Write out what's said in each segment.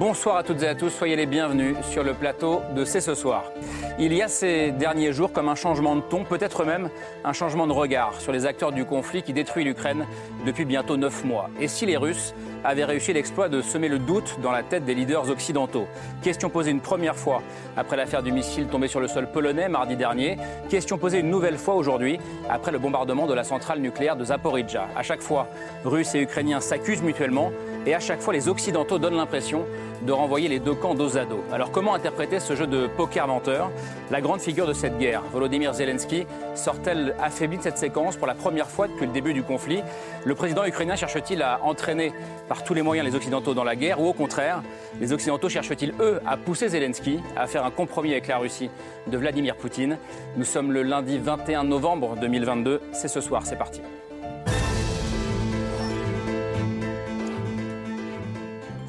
Bonsoir à toutes et à tous, soyez les bienvenus sur le plateau de C'est ce soir. Il y a ces derniers jours comme un changement de ton, peut-être même un changement de regard sur les acteurs du conflit qui détruit l'Ukraine depuis bientôt neuf mois. Et si les Russes avaient réussi l'exploit de semer le doute dans la tête des leaders occidentaux? Question posée une première fois après l'affaire du missile tombé sur le sol polonais mardi dernier. Question posée une nouvelle fois aujourd'hui après le bombardement de la centrale nucléaire de Zaporizhzhia. À chaque fois, Russes et Ukrainiens s'accusent mutuellement et à chaque fois, les Occidentaux donnent l'impression de renvoyer les deux camps dos à dos. Alors comment interpréter ce jeu de poker menteur? La grande figure de cette guerre, Volodymyr Zelensky, sort-elle affaiblie de cette séquence pour la première fois depuis le début du conflit? Le président ukrainien cherche-t-il à entraîner par tous les moyens les Occidentaux dans la guerre ou au contraire, les Occidentaux cherchent-ils eux à pousser Zelensky à faire un compromis avec la Russie de Vladimir Poutine? Nous sommes le lundi 21 novembre 2022, c'est ce soir, c'est parti.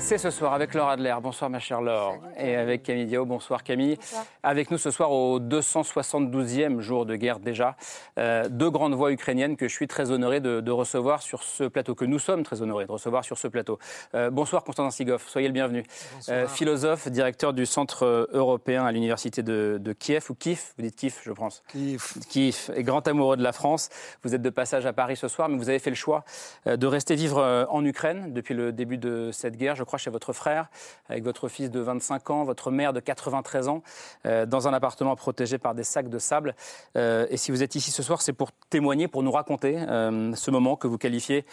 C'est ce soir avec Laure Adler. Bonsoir ma chère Laure. Et avec Camille Diao. Bonsoir Camille. Avec nous ce soir au 272e jour de guerre déjà. Euh, deux grandes voix ukrainiennes que je suis très honoré de, recevoir sur ce plateau, que nous sommes très honorés de recevoir sur ce plateau. Euh, bonsoir Constantin Sigov. Soyez le bienvenu. Euh, philosophe, directeur du Centre européen à l'Université de, Kiev, ou Kiev, vous dites Kiev je pense. Kiev. Kiev. Et grand amoureux de la France. Vous êtes de passage à Paris ce soir, mais vous avez fait le choix de rester vivre en Ukraine depuis le début de cette guerre. Je crois chez votre frère, avec votre fils de 25 ans, votre mère de 93 ans, euh, dans un appartement protégé par des sacs de sable. Euh, et si vous êtes ici ce soir, c'est pour témoigner, pour nous raconter euh, ce moment que vous qualifiez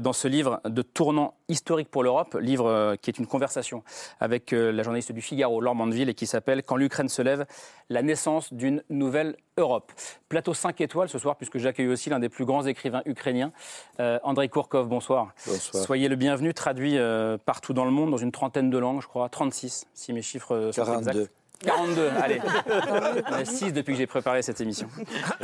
dans ce livre de tournant historique pour l'Europe, livre qui est une conversation avec la journaliste du Figaro, Laure Mandeville, et qui s'appelle Quand l'Ukraine se lève, la naissance d'une nouvelle Europe. Plateau 5 étoiles ce soir, puisque j'accueille aussi l'un des plus grands écrivains ukrainiens, Andrei Kourkov. Bonsoir. Bonsoir. Soyez le bienvenu, traduit partout dans le monde, dans une trentaine de langues, je crois, 36, si mes chiffres sont 42. exacts. 42, allez. 6 depuis que j'ai préparé cette émission.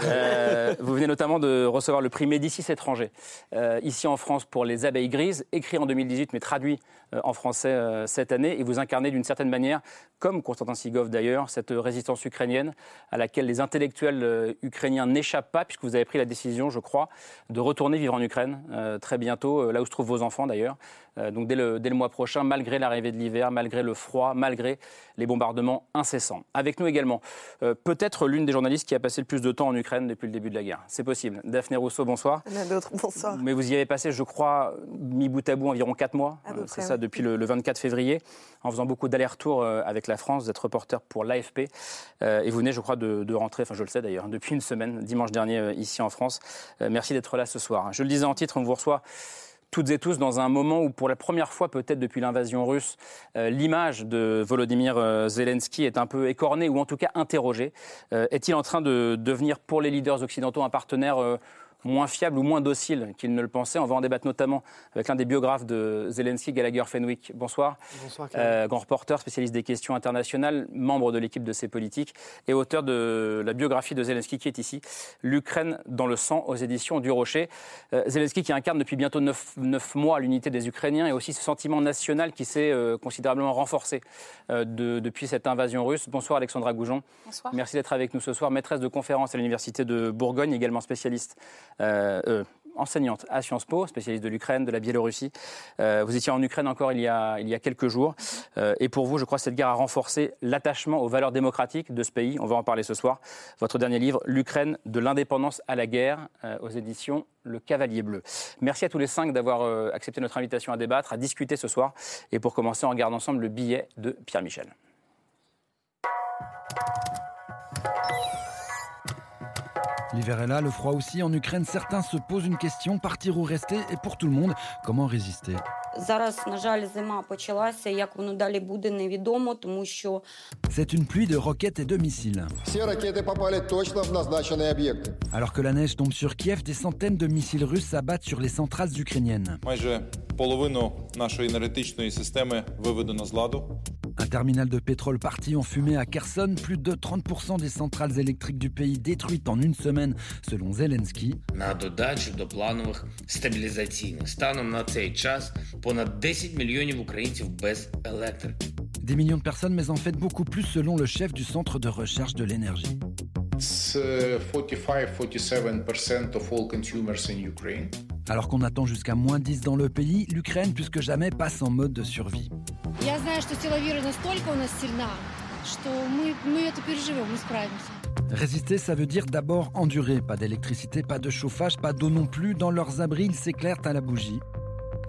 Euh, vous venez notamment de recevoir le prix Médicis étranger, euh, ici en France pour Les Abeilles Grises, écrit en 2018 mais traduit euh, en français cette année. Et vous incarnez d'une certaine manière, comme Constantin Sigov d'ailleurs, cette résistance ukrainienne à laquelle les intellectuels ukrainiens n'échappent pas, puisque vous avez pris la décision, je crois, de retourner vivre en Ukraine très bientôt, là où se trouvent vos enfants d'ailleurs. donc dès le, dès le mois prochain, malgré l'arrivée de l'hiver, malgré le froid, malgré les bombardements incessant. Avec nous également, euh, peut-être l'une des journalistes qui a passé le plus de temps en Ukraine depuis le début de la guerre. C'est possible. Daphné Rousseau, bonsoir. Il y en a d'autres, bonsoir. Mais vous y avez passé, je crois, mi bout à bout, environ 4 mois. Euh, c'est ça, depuis le, 24 février, en faisant beaucoup d'allers-retours euh, avec la France, d'être reporter pour l'AFP. et vous venez, je crois, de, de, rentrer, enfin je le sais d'ailleurs, depuis une semaine, dimanche dernier, ici en France. merci d'être là ce soir. Je le disais en titre, on vous reçoit toutes et tous dans un moment où, pour la première fois peut-être depuis l'invasion russe, euh, l'image de Volodymyr euh, Zelensky est un peu écornée ou en tout cas interrogée. Euh, est-il en train de devenir pour les leaders occidentaux un partenaire moins fiable ou moins docile qu'il ne le pensait. On va en débattre notamment avec l'un des biographes de Zelensky, Gallagher Fenwick. Bonsoir. Bonsoir. Euh, grand reporter, spécialiste des questions internationales, membre de l'équipe de ses politiques et auteur de la biographie de Zelensky qui est ici, L'Ukraine dans le sang aux éditions du Rocher. Euh, Zelensky qui incarne depuis bientôt neuf, mois l'unité des Ukrainiens et aussi ce sentiment national qui s'est euh, considérablement renforcé depuis cette invasion russe. Bonsoir Alexandra Goujon. Bonsoir. Merci d'être avec nous ce soir, maîtresse de conférence à l'Université de Bourgogne, également spécialiste euh, euh, enseignante à Sciences Po, spécialiste de l'Ukraine, de la Biélorussie. Euh, vous étiez en Ukraine encore il y a, il y a quelques jours. et pour vous, je crois que cette guerre a renforcé l'attachement aux valeurs démocratiques de ce pays. On va en parler ce soir. Votre dernier livre, L'Ukraine, de l'indépendance à la guerre, aux éditions Le Cavalier Bleu. Merci à tous les cinq d'avoir accepté notre invitation à débattre, à discuter ce soir. Et pour commencer, on regarde ensemble le billet de Pierre Michel. L'hiver est là, le froid aussi. En Ukraine, certains se posent une question partir ou rester Et pour tout le monde, comment résister c'est une pluie de roquettes et de missiles. Alors que la neige tombe sur Kiev, des centaines de missiles russes s'abattent sur les centrales ukrainiennes. Un terminal de pétrole parti en fumée à Kherson, plus de 30% des centrales électriques du pays détruites en une semaine, selon Zelensky. Des millions de personnes, mais en fait beaucoup plus selon le chef du centre de recherche de l'énergie. 45-47% э, of all consumers in Ukraine. Alors qu'on attend jusqu'à moins 10 dans le pays, l'Ukraine plus que jamais passe en mode de survie. Résister, ça veut dire d'abord endurer. Pas d'électricité, pas de chauffage, pas d'eau non plus. Dans leurs abris, ils s'éclairent à la bougie.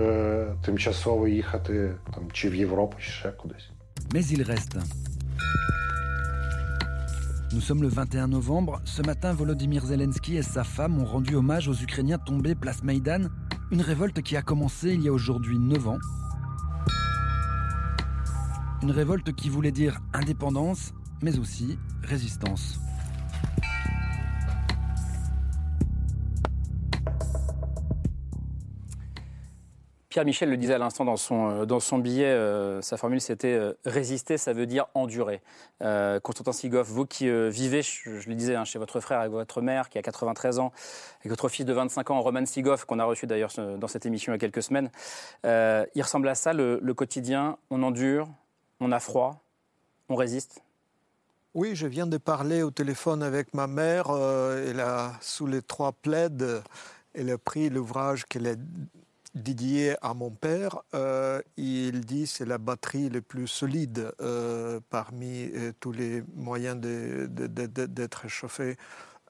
е, тимчасово їхати там чи в Європу, чи ще кудись. Mais il reste. Nous sommes le 21 novembre. Ce matin, Volodymyr Zelensky et sa femme ont rendu hommage aux Ukrainiens tombés place Maïdan. Une révolte qui a commencé il y a aujourd'hui 9 ans. Une révolte qui voulait dire indépendance, mais aussi résistance. Pierre Michel le disait à l'instant dans son, euh, billet, euh, sa formule c'était euh, résister, ça veut dire endurer. Constantin Sigov, vous qui vivez, je, le disais, hein, chez votre frère avec votre mère qui a 93 ans, avec votre fils de 25 ans, Roman Sigov, qu'on a reçu d'ailleurs dans cette émission il y a quelques semaines, il ressemble à ça le, quotidien. On endure, on a froid, on résiste? Oui, je viens de parler au téléphone avec ma mère. elle a, sous les trois plaides, elle a pris l'ouvrage qu'elle a dédié à mon père. Euh, il dit c'est la batterie la plus solide euh, parmi euh, tous les moyens d'être chauffé.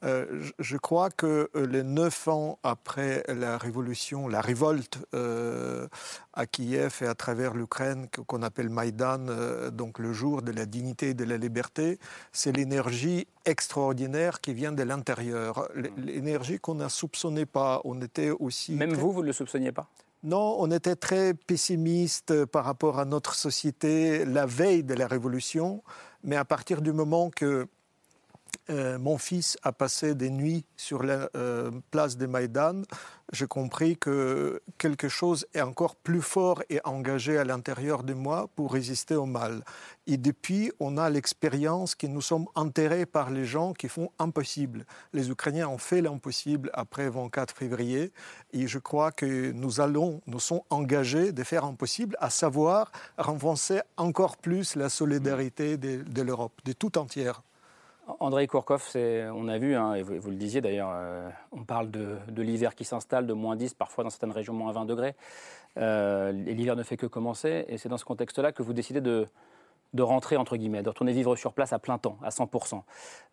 Euh, je- crois que euh, les neuf ans après la révolution, la révolte euh, à Kiev et à travers l'Ukraine, qu'on appelle Maïdan, euh, donc le jour de la dignité et de la liberté, c'est l'énergie extraordinaire qui vient de l'intérieur. L- L'énergie qu'on ne soupçonnait pas. On était aussi. Même très- vous, vous ne le soupçonniez pas? Non, on était très pessimiste par rapport à notre société la veille de la Révolution, mais à partir du moment que euh, mon fils a passé des nuits sur la euh, place de Maïdan, j'ai compris que quelque chose est encore plus fort et engagé à l'intérieur de moi pour résister au mal. Et depuis, on a l'expérience que nous sommes enterrés par les gens qui font impossible. Les Ukrainiens ont fait l'impossible après 24 février, et je crois que nous allons, nous sommes engagés de faire impossible, à savoir renforcer encore plus la solidarité de, de l'Europe, de tout entière. Andrei Kourkov, on a vu, hein, et vous, le disiez d'ailleurs, euh, on parle de, l'hiver qui s'installe, de moins 10, parfois dans certaines régions moins 20 degrés. Euh, l'hiver ne fait que commencer, et c'est dans ce contexte-là que vous décidez de, rentrer, entre guillemets, de retourner vivre sur place à plein temps, à 100%.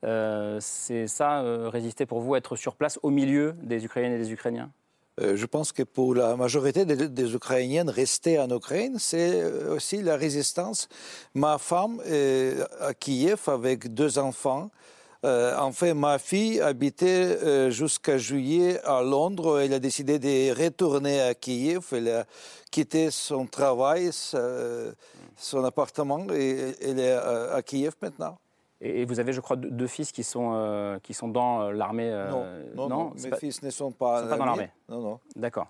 Euh, c'est ça, résister pour vous, être sur place au milieu des Ukrainiennes et des Ukrainiens? Euh, Je pense que pour la majorité des, des Ukrainiennes, rester en Ukraine, c'est euh, aussi la résistance. Ma femme est à Kiev avec deux enfants. Euh, en fait, ma fille habitait euh, jusqu'à juillet à Londres. Elle a décidé de retourner à Kiev. Elle a quitté son travail, son appartement, et elle est à Kiev maintenant. Et, vous avez, je crois, deux, fils qui sont, euh, qui sont dans euh, l'armée euh, non, non, non, c'est mes pas- fils ne sont pas, sont pas dans l'armée. Non, non. D'accord.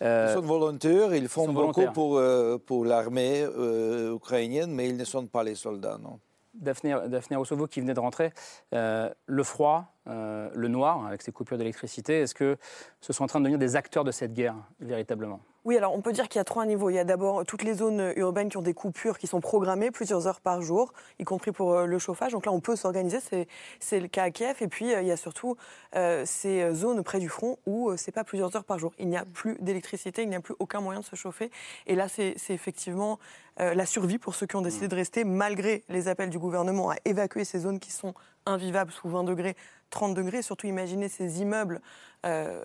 Ils Euh, sont volontaires, ils font beaucoup pour, euh, pour l'armée euh, ukrainienne, mais ils ne sont pas les soldats, non. Daphné, Daphné Rousseau, vous qui venez de rentrer, euh, le froid, euh, le noir, avec ces coupures d'électricité, est-ce que ce sont en train de devenir des acteurs de cette guerre, véritablement? Oui, alors on peut dire qu'il y a trois niveaux. Il y a d'abord toutes les zones urbaines qui ont des coupures qui sont programmées plusieurs heures par jour, y compris pour euh, le chauffage. Donc là, on peut s'organiser. C'est, le cas à Kiev. Et puis, euh, il y a surtout ces zones près du front où c'est pas plusieurs heures par jour. Il n'y a plus d'électricité, il n'y a plus aucun moyen de se chauffer. Et là, c'est, effectivement la survie pour ceux qui ont décidé de rester, malgré les appels du gouvernement à évacuer ces zones qui sont invivables sous 20 degrés, 30 degrés. Surtout, imaginez ces immeubles. euh,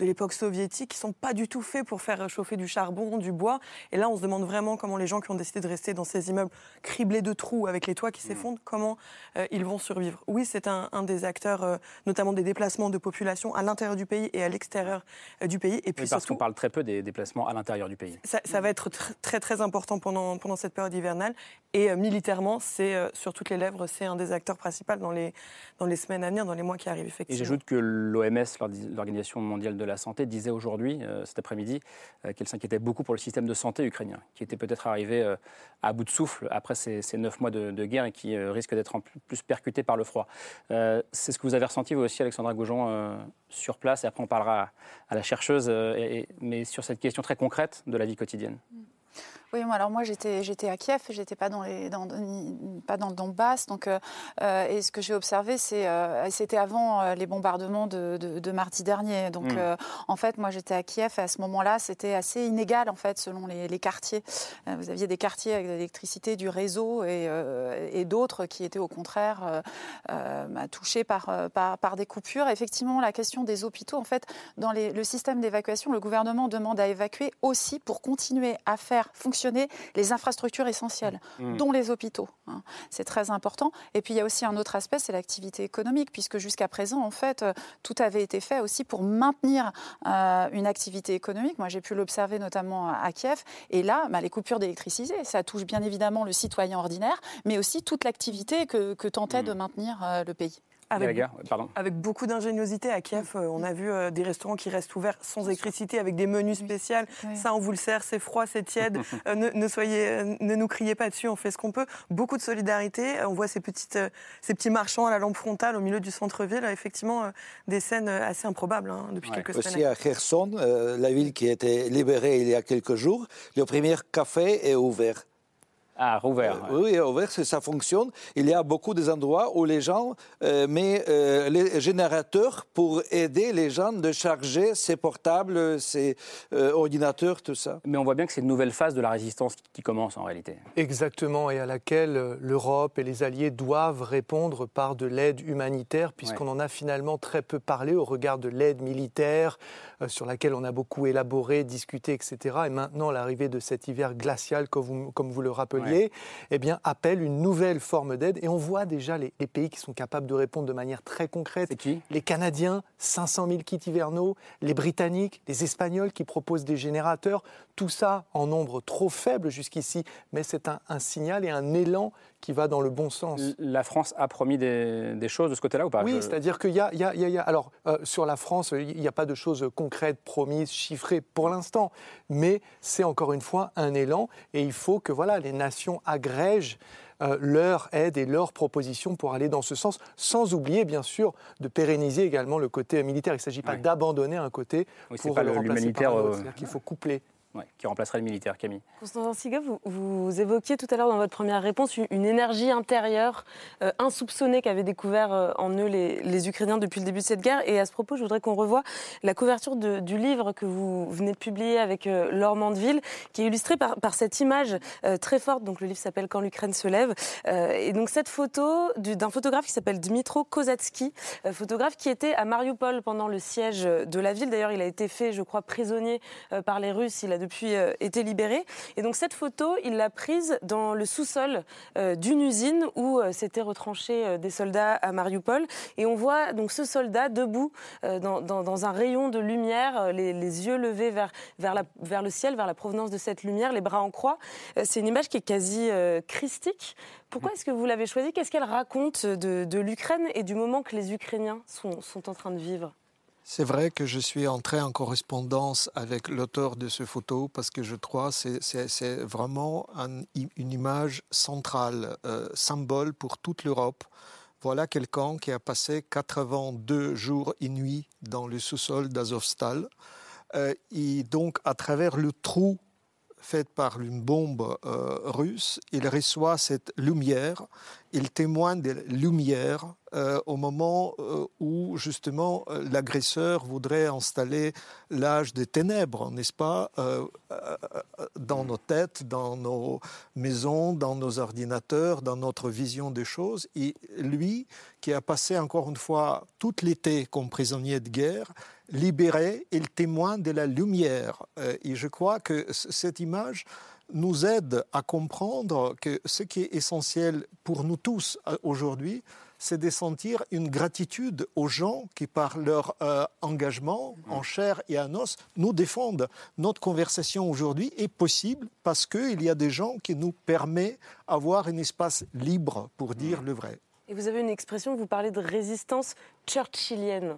de l'époque soviétique qui sont pas du tout faits pour faire chauffer du charbon, du bois. Et là, on se demande vraiment comment les gens qui ont décidé de rester dans ces immeubles criblés de trous avec les toits qui s'effondrent, comment euh, ils vont survivre. Oui, c'est un, des acteurs, euh, notamment des déplacements de population à l'intérieur du pays et à l'extérieur euh, du pays. Et puis parce qu'on parle très peu des déplacements à l'intérieur du pays. Ça, ça va être très très important pendant, pendant cette période hivernale. Et militairement, c'est sur toutes les lèvres, c'est un des acteurs principaux dans les, dans les semaines à venir, dans les mois qui arrivent, effectivement. Et j'ajoute que l'OMS, l'Organisation mondiale de la santé, disait aujourd'hui, cet après-midi, qu'elle s'inquiétait beaucoup pour le système de santé ukrainien, qui était peut-être arrivé à bout de souffle après ces, neuf mois de, de, guerre et qui risque d'être en plus percuté par le froid. Euh, c'est ce que vous avez ressenti vous aussi, Alexandra Goujon, euh, sur place. Et après, on parlera à, la chercheuse, euh, mais sur cette question très concrète de la vie quotidienne. Oui, moi, alors moi j'étais j'étais à Kiev, j'étais pas dans les dans, pas dans le Donbass, donc euh, euh, et ce que j'ai observé c'est euh, c'était avant les bombardements de, de, mardi dernier, donc hmm. en fait moi j'étais à Kiev et à ce moment-là c'était assez inégal en fait selon les, les quartiers. vous aviez des quartiers avec de l'électricité, du réseau et, et d'autres qui étaient au contraire bah, touchés par, par, par des coupures. Effectivement la question des hôpitaux en fait dans les, le système d'évacuation le gouvernement demande à évacuer aussi pour continuer à faire fonctionner les infrastructures essentielles, mmh. dont les hôpitaux. Hein. C'est très important. Et puis il y a aussi un autre aspect, c'est l'activité économique, puisque jusqu'à présent, en fait, euh, tout avait été fait aussi pour maintenir euh, une activité économique. Moi, j'ai pu l'observer notamment à Kiev. Et là, bah, les coupures d'électricité, ça touche bien évidemment le citoyen ordinaire, mais aussi toute l'activité que, tentait de mmh. maintenir euh, le pays. Avec, avec, beaucoup d'ingéniosité à Kiev, euh, on a vu euh, des restaurants qui restent ouverts sans électricité, avec des menus spéciaux. Ça, on vous le sert, c'est froid, c'est tiède. Euh, ne, soyez, ne nous criez pas dessus, on fait ce qu'on peut. Beaucoup de solidarité. On voit ces, petites, ces petits marchands à la lampe frontale au milieu du centre-ville. Effectivement, des scènes assez improbables hein, depuis quelques semaines. Aussi à Kherson, la ville qui a été libérée il y a quelques jours, le premier café est ouvert. Ah, rouvert. Euh, oui, ouvert, ça fonctionne. Il y a beaucoup d'endroits où les gens euh, mettent euh, les générateurs pour aider les gens de charger ces portables, ces ordinateurs, tout ça. Mais on voit bien que c'est une nouvelle phase de la résistance qui commence en réalité. Exactement, et à laquelle l'Europe et les Alliés doivent répondre par de l'aide humanitaire, puisqu'on en a finalement très peu parlé au regard de l'aide militaire, sur laquelle on a beaucoup élaboré, discuté, etc. Et maintenant, l'arrivée de cet hiver glacial, comme vous, comme vous le rappeliez, eh bien, appelle une nouvelle forme d'aide. Et on voit déjà les, pays qui sont capables de répondre de manière très concrète. Qui? Les Canadiens, 500 000 kits hivernaux, les Britanniques, les Espagnols qui proposent des générateurs. Tout ça en nombre trop faible jusqu'ici, mais c'est un, signal et un élan qui va dans le bon sens. La France a promis des, choses de ce côté-là ou pas? Oui, c'est-à-dire qu'il y, a, alors euh, sur la France, il n'y a pas de choses concrètes, promises, chiffrées pour l'instant, mais c'est encore une fois un élan et il faut que voilà les nations agrègent euh, leur aide et leurs propositions pour aller dans ce sens, sans oublier bien sûr de pérenniser également le côté militaire. Il ne s'agit pas d'abandonner un côté pour le remplacer par un autre. Euh, C'est-à-dire qu'il faut coupler qui remplacerait le militaire, Camille. Constantin Siga, vous, évoquiez tout à l'heure dans votre première réponse une, énergie intérieure euh, insoupçonnée qu'avaient découvert euh, en eux les, Ukrainiens depuis le début de cette guerre. Et à ce propos, je voudrais qu'on revoie la couverture du livre que vous venez de publier avec euh, Laure Mandeville, qui est illustrée par, cette image très forte. Donc le livre s'appelle Quand l'Ukraine se lève. et donc cette photo d'un photographe qui s'appelle Dmitro Kozatsky, photographe qui était à Mariupol pendant le siège de la ville. D'ailleurs, il a été fait, je crois, prisonnier par les Russes. Depuis euh, été libéré. Et donc cette photo, il l'a prise dans le sous-sol euh, d'une usine où euh, s'étaient retranchés des soldats à Mariupol. Et on voit donc ce soldat debout dans, un rayon de lumière, les, yeux levés vers, vers, le ciel, vers la provenance de cette lumière, les bras en croix. C'est une image qui est quasi christique. Pourquoi est-ce que vous l'avez choisie? Qu'est-ce qu'elle raconte de, l'Ukraine et du moment que les Ukrainiens sont en train de vivre? C'est vrai que je suis entré en correspondance avec l'auteur de ce photo parce que je crois que c'est vraiment une image centrale, euh, symbole pour toute l'Europe. Voilà quelqu'un qui a passé 82 jours et nuits dans le sous-sol d'Azovstal. Euh, et donc, à travers le trou fait par une bombe euh, russe, il reçoit cette lumière, il témoigne de la lumière euh, au moment euh, où justement l'agresseur voudrait installer l'âge des ténèbres, n'est-ce pas, dans nos têtes, dans nos maisons, dans nos ordinateurs, dans notre vision des choses. Et lui, qui a passé encore une fois tout l'été comme prisonnier de guerre, libéré, il témoigne de la lumière. Euh, et je crois que cette image nous aide à comprendre que ce qui est essentiel pour nous tous euh, aujourd'hui, c'est de sentir une gratitude aux gens qui, par leur euh, engagement en chair et en os, nous défendent. Notre conversation aujourd'hui est possible parce qu'il y a des gens qui nous permettent d'avoir un espace libre pour dire le vrai. Et vous avez une expression, vous parlez de résistance churchillienne.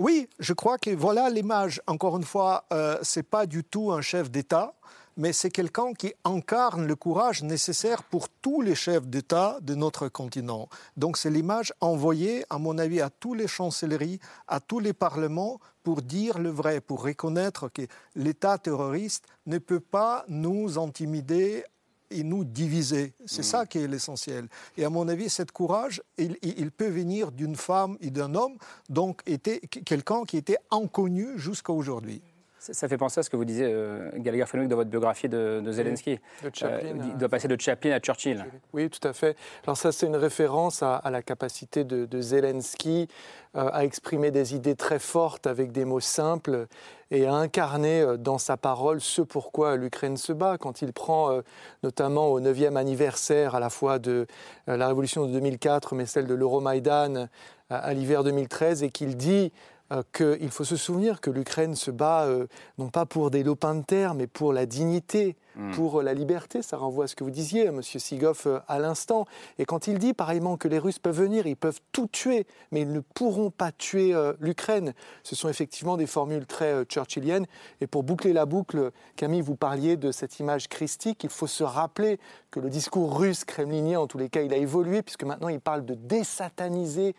Oui, je crois que voilà l'image. Encore une fois, euh, ce n'est pas du tout un chef d'État mais c'est quelqu'un qui incarne le courage nécessaire pour tous les chefs d'État de notre continent. Donc c'est l'image envoyée, à mon avis, à tous les chancelleries, à tous les parlements, pour dire le vrai, pour reconnaître que l'État terroriste ne peut pas nous intimider et nous diviser. C'est ça qui est l'essentiel. Et à mon avis, cet courage, il, il peut venir d'une femme et d'un homme, donc était quelqu'un qui était inconnu jusqu'à aujourd'hui. Ça fait penser à ce que vous disiez, euh, Gallagher Fenwick, dans votre biographie de, Zelensky. Euh, il doit passer de Chaplin à Churchill. Oui, tout à fait. Alors ça, c'est une référence à, la capacité de, Zelensky euh, à exprimer des idées très fortes avec des mots simples et à incarner dans sa parole ce pourquoi l'Ukraine se bat. Quand il prend notamment au 9e anniversaire à la fois de la révolution de 2004, mais celle de l'Euromaïdan à l'hiver 2013, et qu'il dit euh, qu'il faut se souvenir que l'Ukraine se bat euh, non pas pour des lopins de terre, mais pour la dignité, Hmm. pour la liberté. Ça renvoie à ce que vous disiez, M. Sigoff, euh, à l'instant. Et quand il dit pareillement que les Russes peuvent venir, ils peuvent tout tuer, mais ils ne pourront pas tuer euh, l'Ukraine. Ce sont effectivement des formules très euh, churchilliennes. Et pour boucler la boucle, Camille, vous parliez de cette image christique. Il faut se rappeler que le discours russe kremlinien, en tous les cas, il a évolué, puisque maintenant il parle de désataniser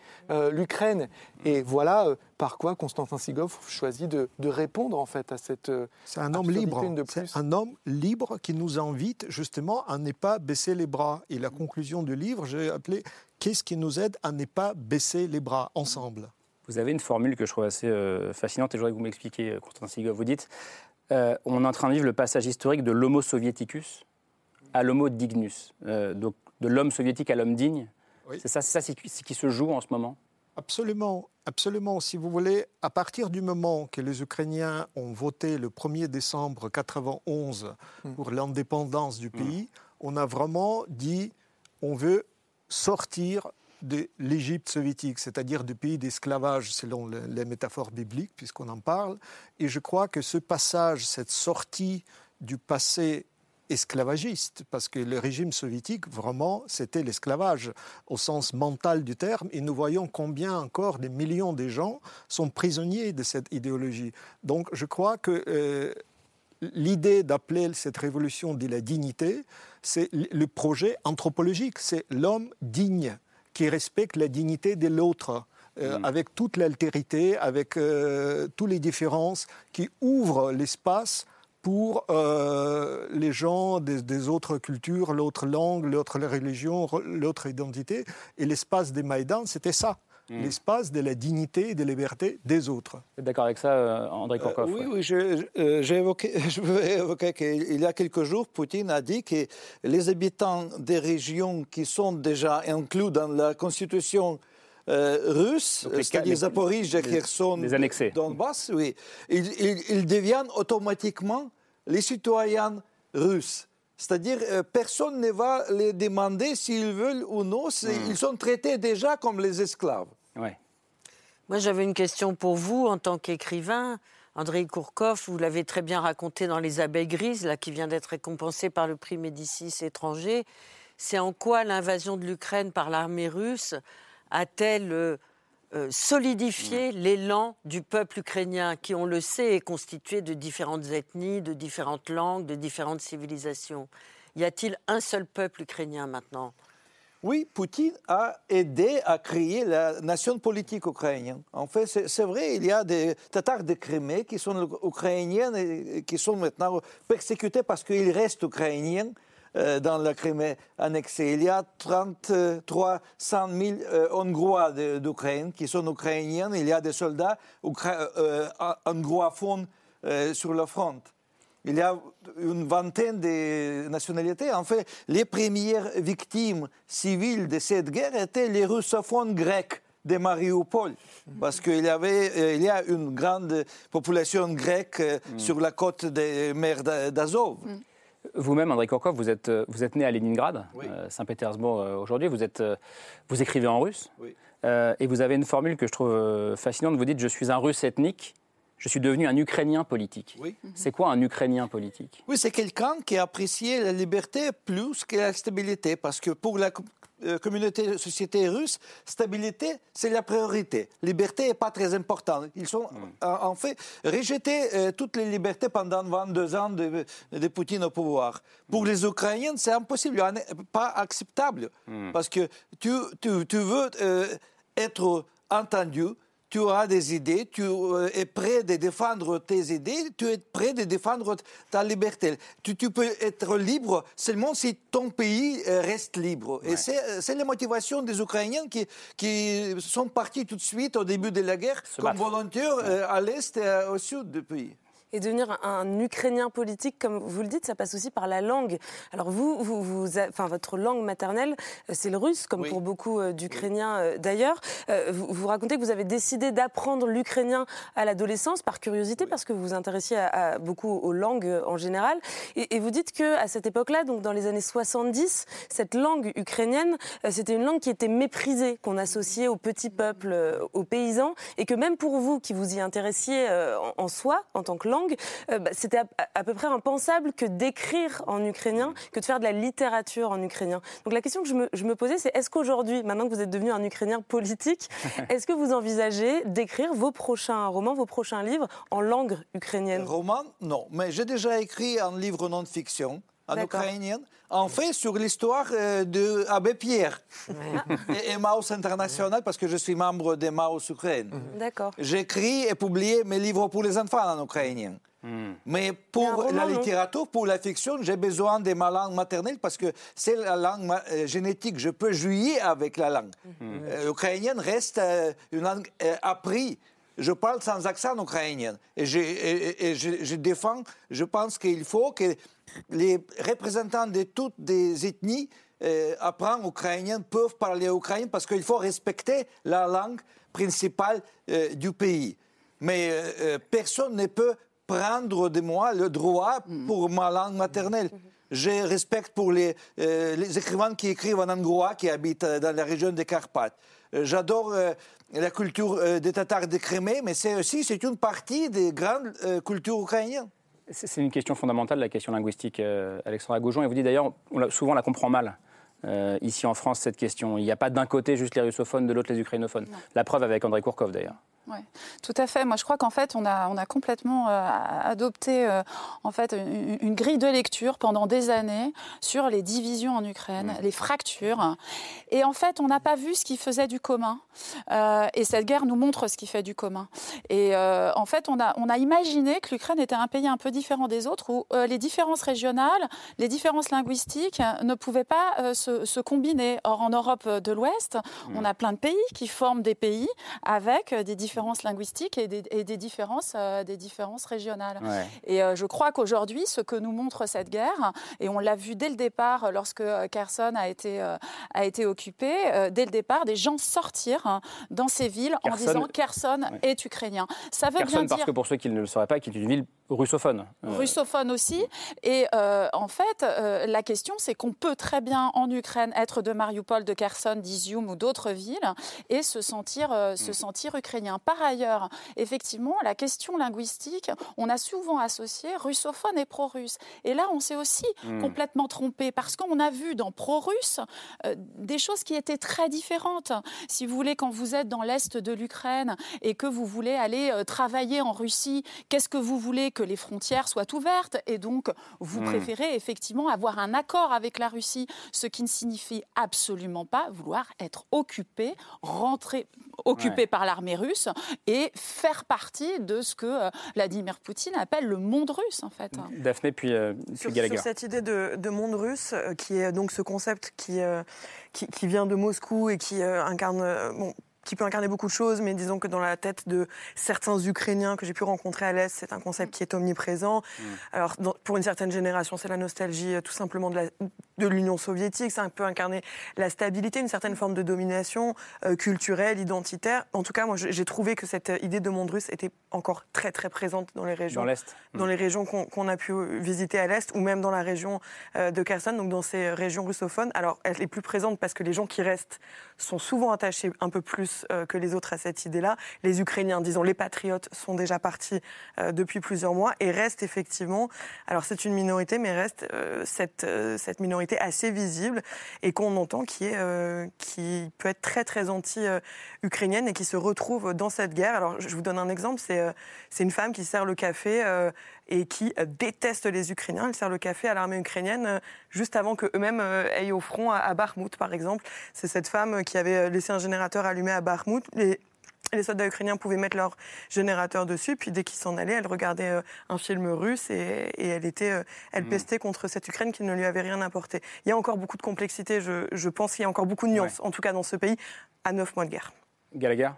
l'Ukraine. Et voilà par quoi Constantin Sigov choisit de, répondre en fait à cette. C'est un homme libre. C'est un homme libre qui nous invite justement à ne pas baisser les bras. Et la conclusion du livre, j'ai appelé Qu'est-ce qui nous aide à ne pas baisser les bras ensemble? Vous avez une formule que je trouve assez euh, fascinante et j'aurais que vous m'expliquiez, Constantin Sigov. Vous dites euh, on est en train de vivre le passage historique de l'homo soviéticus à l'homo dignus, euh, donc de l'homme soviétique à l'homme digne. C'est ça, c'est ça qui se joue en ce moment? Absolument, absolument. Si vous voulez, à partir du moment que les Ukrainiens ont voté le 1er décembre 1991 hmm. pour l'indépendance du hmm. pays, on a vraiment dit on veut sortir de l'Égypte soviétique, c'est-à-dire du pays d'esclavage selon les métaphores bibliques, puisqu'on en parle. Et je crois que ce passage, cette sortie du passé esclavagiste, parce que le régime soviétique, vraiment, c'était l'esclavage au sens mental du terme, et nous voyons combien encore des millions de gens sont prisonniers de cette idéologie. Donc je crois que euh, l'idée d'appeler cette révolution de la dignité, c'est le projet anthropologique, c'est l'homme digne qui respecte la dignité de l'autre. Euh, mm. avec toute l'altérité, avec euh, toutes les différences, qui ouvrent l'espace pour euh, les gens des, autres cultures, l'autre langue, l'autre religion, l'autre identité. Et l'espace des Maïdans, c'était ça. Hmm. L'espace de la dignité et de la liberté des autres. Vous êtes d'accord avec ça, euh, André Korkov Oui, oui, je, évoqué, je veux évoquer qu'il y a quelques jours, Poutine a dit que les habitants des régions qui sont déjà inclus dans la constitution euh, russe, c'est-à-dire Zaporizhzhia, Kherson, Donbass, oui, ils, deviennent automatiquement les citoyens russes. C'est-à-dire, euh, personne ne va les demander s'ils veulent ou non. Hmm. Ils sont traités déjà comme les esclaves. Ouais. Moi, j'avais une question pour vous en tant qu'écrivain. André Kourkov, vous l'avez très bien raconté dans Les Abeilles Grises, là, qui vient d'être récompensé par le prix Médicis étranger. C'est en quoi l'invasion de l'Ukraine par l'armée russe a-t-elle euh, euh, solidifié l'élan du peuple ukrainien, qui, on le sait, est constitué de différentes ethnies, de différentes langues, de différentes civilisations? Y a-t-il un seul peuple ukrainien maintenant? Oui, Poutine a aidé à créer la nation politique ukrainienne. En fait, c'est vrai, il y a des Tatars de Crimée qui sont ukrainiens et qui sont maintenant persécutés parce qu'ils restent ukrainiens. Euh, dans la Crimée annexée. Il y a 33 000 Hongrois d'Ukraine qui sont ukrainiens. Il y a des soldats euh, hongrois euh, sur le front. Il y a une vingtaine de nationalités. En fait, les premières victimes civiles de cette guerre étaient les russophones grecs de Mariupol, parce qu'il y, avait, euh, il y a une grande population grecque euh, Mm. sur la côte des mers d'A- d'Azov. Vous-même, André Korkov, vous êtes, euh, vous êtes né à Leningrad, euh, Saint-Pétersbourg euh, aujourd'hui. Vous, êtes, euh, vous écrivez en russe. Oui. Euh, et vous avez une formule que je trouve fascinante. Vous dites Je suis un russe ethnique, je suis devenu un Ukrainien politique. Oui. C'est quoi un Ukrainien politique? Oui, c'est quelqu'un qui appréciait la liberté plus que la stabilité, parce que pour la euh, communauté société russe, stabilité, c'est la priorité. Liberté n'est pas très importante. Ils sont en en fait rejeté euh, toutes les libertés pendant 22 ans de, de Poutine au pouvoir. Pour les Ukrainiens, c'est impossible, pas acceptable, parce que tu, tu, tu veux euh, être entendu, tu as des idées, tu euh, es prêt de défendre tes idées, tu es prêt de défendre ta liberté. Tu, tu peux être libre seulement si ton pays euh, reste libre. Et c'est euh, la motivation des Ukrainiens qui, qui sont partis tout de suite au début de la guerre Se comme battre. volontaires à l'est et au sud du pays. Et devenir un, un Ukrainien politique, comme vous le dites, ça passe aussi par la langue. Alors vous, vous, vous a- enfin, votre langue maternelle, euh, c'est le russe, comme Oui. pour beaucoup euh, d'Ukrainiens euh, d'ailleurs. Vous, vous racontez que vous avez décidé d'apprendre l'ukrainien à l'adolescence par curiosité, parce que vous vous intéressiez à, à beaucoup aux langues en général. Et, et vous dites que à cette époque-là, donc dans les années 70, cette langue ukrainienne, c'était une langue qui était méprisée, qu'on associait aux petits peuples, euh, aux paysans, et que même pour vous qui vous y intéressiez en, en soi, en tant que langue, euh, bah, c'était à, à peu près impensable que d'écrire en ukrainien, que de faire de la littérature en ukrainien. Donc la question que je me, je me posais, c'est est-ce qu'aujourd'hui, maintenant que vous êtes devenu un ukrainien politique, est-ce que vous envisagez d'écrire vos prochains romans, vos prochains livres en langue ukrainienne? Roman, non. Mais j'ai déjà écrit un livre non-fiction en D'accord. ukrainien, en fait sur l'histoire euh, de Abbé Pierre et Emmaüs International, parce que je suis membre d'Emmaüs Ukraine. D'accord. J'écris et publie mes livres pour les enfants en ukrainien. Mais pour Mais roman, la littérature, pour la fiction, j'ai besoin de ma langue maternelle parce que c'est la langue ma- euh, génétique. Je peux jouer avec la langue. Euh, L'ukrainienne reste euh, une langue apprise. Je parle sans accent ukrainien. Et, je, défends, je pense qu'il faut que les représentants de toutes les ethnies euh, apprennent ukrainien, peuvent parler ukrainien parce qu'il faut respecter la langue principale euh, du pays. Mais euh, personne ne peut prendre de moi le droit pour ma langue maternelle. Je respecte pour les, les écrivains qui écrivent en hongrois, qui habitent dans la région des Carpates. Euh, J'adore euh, la culture euh, des Tatars de Crimée, mais c'est aussi c'est une partie des grandes cultures ukrainiennes. C'est une question fondamentale, la question linguistique, Alexandra Gaujon. Et vous dites d'ailleurs, souvent on la comprend mal. Euh, ici en France, cette question. Il n'y a pas d'un côté juste les russophones, de l'autre les ukrainophones. La preuve avec André Kourkov d'ailleurs. Ouais, tout à fait. Moi, je crois qu'en fait, on a, on a complètement euh, adopté euh, en fait une, une grille de lecture pendant des années sur les divisions en Ukraine, les fractures. Et en fait, on n'a pas vu ce qui faisait du commun. Euh, et cette guerre nous montre ce qui fait du commun. Et en fait, on a, on a imaginé que l'Ukraine était un pays un peu différent des autres, où les différences régionales, les différences linguistiques ne pouvaient pas euh, se, se combiner. Or, en Europe de l'Ouest, on a plein de pays qui forment des pays avec euh, des différences linguistiques et des, et des différences, euh, des différences régionales. Ouais. Et euh, je crois qu'aujourd'hui, ce que nous montre cette guerre, et on l'a vu dès le départ, lorsque Kherson a été, euh, a été occupé, dès le départ, des gens sortirent hein, dans ces villes en disant Kherson Ouais. est ukrainien. Ça veut Kherson, bien parce dire que pour ceux qui ne le sauraient pas, qui est une ville russophone. Euh, russophone aussi. Et euh, en fait, euh, la question, c'est qu'on peut très bien en Ukraine être de Mariupol, de Kherson, d'Izium ou d'autres villes et se sentir, euh, se sentir ukrainien. Par ailleurs, effectivement, la question linguistique, on a souvent associé russophone et pro-russe. Et là, on s'est aussi Mm. complètement trompé parce qu'on a vu dans pro-russe des choses qui étaient très différentes. Si vous voulez, quand vous êtes dans l'est de l'Ukraine et que vous voulez aller travailler en Russie, qu'est-ce que vous voulez que les frontières soient ouvertes et donc vous Mm. préférez effectivement avoir un accord avec la Russie, ce qui ne signifie absolument pas vouloir être occupé, rentrer occupé Ouais. par l'armée russe et faire partie de ce que euh, Vladimir Poutine appelle le monde russe en fait. Daphné, puis, euh, puis Sur, Gallagher. sur cette idée de, de monde russe, euh, qui est donc ce concept qui, euh, qui, qui vient de Moscou et qui euh, incarne euh, bon, qui peut incarner beaucoup de choses, mais disons que dans la tête de certains Ukrainiens que j'ai pu rencontrer à l'Est, c'est un concept qui est omniprésent. Mm. Alors, dans- pour une certaine génération, c'est la nostalgie euh, tout simplement de l'Union soviétique. Ça peut incarner la stabilité, une certaine forme de domination euh, culturelle, identitaire. En tout cas, moi, j'ai trouvé que cette euh, idée de monde russe était encore très, très présente dans les régions. Dans l'Est. Dans les régions qu'on a pu visiter à l'Est, ou même dans la région euh, de Kherson, donc dans ces régions russophones. Alors, elle est plus présente parce que les gens qui restent sont souvent attachés un peu plus euh, que les autres à cette idée-là. Les Ukrainiens, disons, les patriotes, sont déjà partis euh, depuis plusieurs mois et restent effectivement, alors c'est une minorité, mais reste euh, cette, cette minorité assez visible et qu'on entend qui, est, qui peut être très très anti-ukrainienne et qui se retrouve dans cette guerre. Alors je vous donne un exemple, c'est une femme qui sert le café et qui euh, déteste les Ukrainiens. Elle sert le café à l'armée ukrainienne euh, juste avant qu'eux-mêmes euh, aillent au front à, Bakhmut, par exemple. C'est cette femme qui avait laissé un générateur allumé à Bakhmut. Les, les soldats ukrainiens pouvaient mettre leur générateur dessus, puis dès qu'ils s'en allaient, elle regardait un film russe et, et elle était, elle Mm. pestait contre cette Ukraine qui ne lui avait rien apporté. Il y a encore beaucoup de complexité, je, je pense qu'il y a encore beaucoup de nuances, en tout cas dans ce pays, à neuf mois de guerre. Gallagher,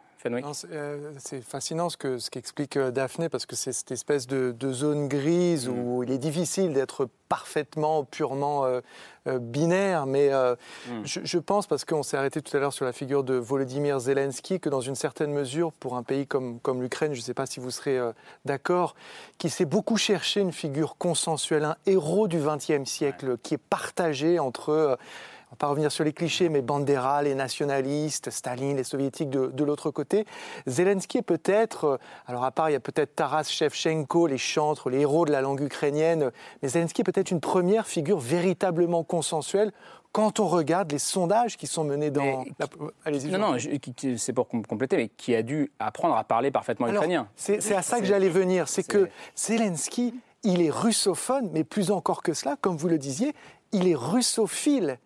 C'est euh, c'est fascinant ce que- ce qu'explique euh, Daphné, parce que c'est cette espèce de, de zone grise où il est difficile d'être parfaitement, purement euh, euh, binaire. Mais euh, je, je pense, parce qu'on s'est arrêté tout à l'heure sur la figure de Volodymyr Zelensky, que dans une certaine mesure, pour un pays comme, comme l'Ukraine, je ne sais pas si vous serez d'accord, qui s'est beaucoup cherché une figure consensuelle, un héros du XXe siècle, qui est partagé entre... va pas revenir sur les clichés, mais Bandera, les nationalistes, Staline, les soviétiques de, de l'autre côté. Zelensky est peut-être, euh, alors à part, il y a peut-être Taras Shevchenko, les chantres, les héros de la langue ukrainienne, mais Zelensky est peut-être une première figure véritablement consensuelle quand on regarde les sondages qui sont menés dans... la- Allez-y. Non, non, c'est pour com- compléter, mais qui a dû apprendre à parler parfaitement Alors, ukrainien. C'est à ça que j'allais venir. C'est que Zelensky, il est russophone, mais plus encore que cela, comme vous le disiez, il est russophile.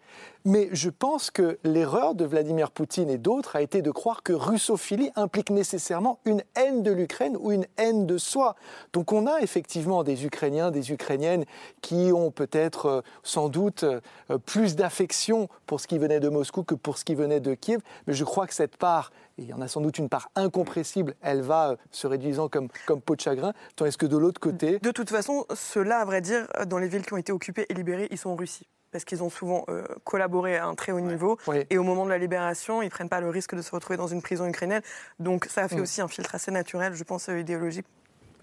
Mais je pense que l'erreur de Vladimir Poutine et d'autres a été de croire que russophilie implique nécessairement une haine de l'Ukraine ou une haine de soi. Donc on a effectivement des Ukrainiens, des Ukrainiennes qui ont peut-être euh, sans doute euh, plus d'affection pour ce qui venait de Moscou que pour ce qui venait de Kiev. Mais je crois que cette part, il y en a sans doute une part incompressible, elle va euh, se réduisant comme, comme peau de chagrin, tandis que de l'autre côté... De toute façon, ceux-là, à vrai dire, dans les villes qui ont été occupées et libérées, ils sont en Russie. Parce qu'ils ont souvent euh, collaboré à un très haut niveau. Et au moment de la libération, ils ne prennent pas le risque de se retrouver dans une prison ukrainienne. Donc ça a fait Mm. aussi un filtre assez naturel, je pense, euh, idéologique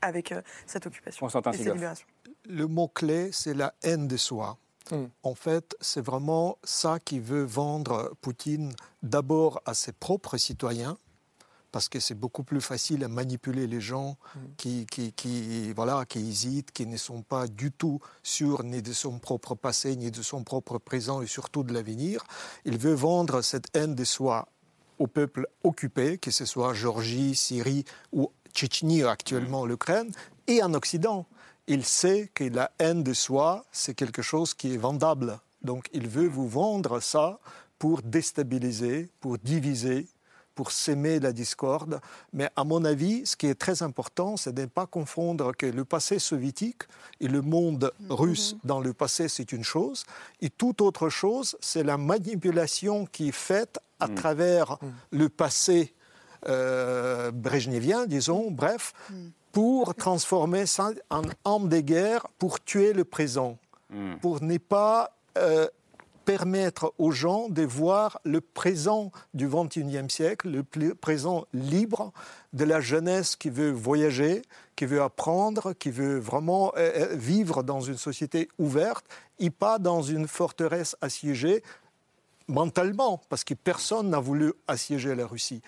avec euh, cette occupation et ces Sigoff. libérations. Le mot-clé, c'est la haine de soi. Mm. En fait, c'est vraiment ça qui veut vendre Poutine d'abord à ses propres citoyens, parce que c'est beaucoup plus facile à manipuler les gens qui, qui, qui, voilà, qui hésitent, qui ne sont pas du tout sûrs ni de son propre passé, ni de son propre présent, et surtout de l'avenir. Il veut vendre cette haine de soi au peuple occupé, que ce soit Géorgie, Syrie ou Tchétchénie, actuellement l'Ukraine, et en Occident. Il sait que la haine de soi, c'est quelque chose qui est vendable. Donc il veut vous vendre ça pour déstabiliser, pour diviser, pour s'aimer la discorde. Mais à mon avis, ce qui est très important, c'est de ne pas confondre que le passé soviétique et le monde russe dans le passé, c'est une chose, et toute autre chose, c'est la manipulation qui est faite à travers le passé euh, brejnevien, disons, bref, pour transformer ça en arme de guerre, pour tuer le présent, pour ne pas euh, permettre aux gens de voir le présent du XXIe siècle, le présent libre de la jeunesse qui veut voyager, qui veut apprendre, qui veut vraiment euh, euh, vivre dans une société ouverte et pas dans une forteresse assiégée mentalement, parce que personne n'a voulu assiéger la Russie.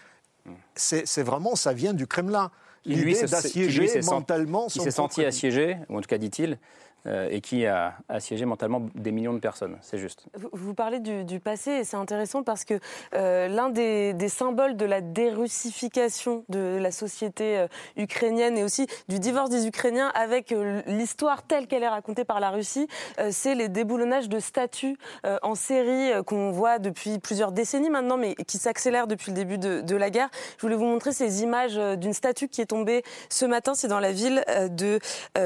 C'est vraiment, ça vient du Kremlin. L'idée d'assiéger mentalement son s'est senti assiégé, ou en tout cas dit-il, euh, et qui a assiégé mentalement des millions de personnes. C'est juste. Vous- parlez du, passé et c'est intéressant parce que euh, l'un des, symboles de la dérussification de la société euh, ukrainienne et aussi du divorce des Ukrainiens avec l'histoire telle qu'elle est racontée par la Russie, c'est les déboulonnages de statues en série qu'on voit depuis plusieurs décennies maintenant, mais qui s'accélèrent depuis le début de, de la guerre. Je voulais vous montrer ces images d'une statue qui est tombée ce matin. C'est dans la ville de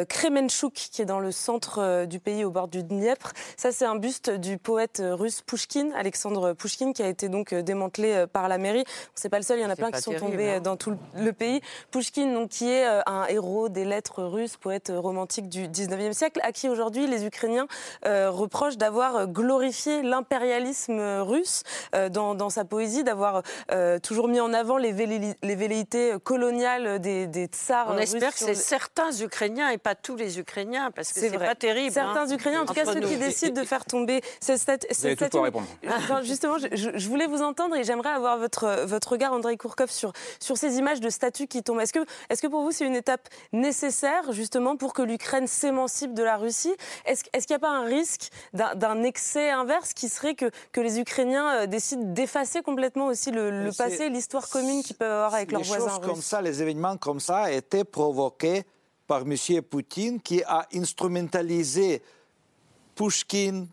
Kremenchuk, qui est dans le centre centre du pays, au bord du Dniepr. Ça, c'est un buste du poète russe Pushkin, Alexandre Pushkin, qui a été donc démantelé par la mairie. C'est pas le seul, il y en a plein qui sont tombés hein. dans tout le pays. Pushkin, donc, qui est un héros des lettres russes, poète romantique du 19e siècle, à qui aujourd'hui les Ukrainiens reprochent d'avoir glorifié l'impérialisme russe dans, dans, sa poésie, d'avoir toujours mis en avant les, les velléités coloniales des, des tsars. On espère que c'est certains Ukrainiens et pas tous les Ukrainiens, parce que c'est pas terrible. Certains hein, Ukrainiens, en tout cas ceux qui décident de faire tomber cette, statue. justement, je, voulais vous entendre et j'aimerais avoir votre, votre regard, André Kourkov, sur, sur ces images de statues qui tombent. Est-ce que, est que pour vous, c'est une étape nécessaire, justement, pour que l'Ukraine s'émancipe de la Russie? Est-ce est qu'il n'y a pas un risque d'un excès inverse qui serait que, que les Ukrainiens euh, décident d'effacer complètement aussi le, passé, l'histoire commune qu'ils peuvent avoir avec leurs voisins russes? comme ça, les événements comme ça étaient provoqués par M. Poutine qui a instrumentalisé Pushkin,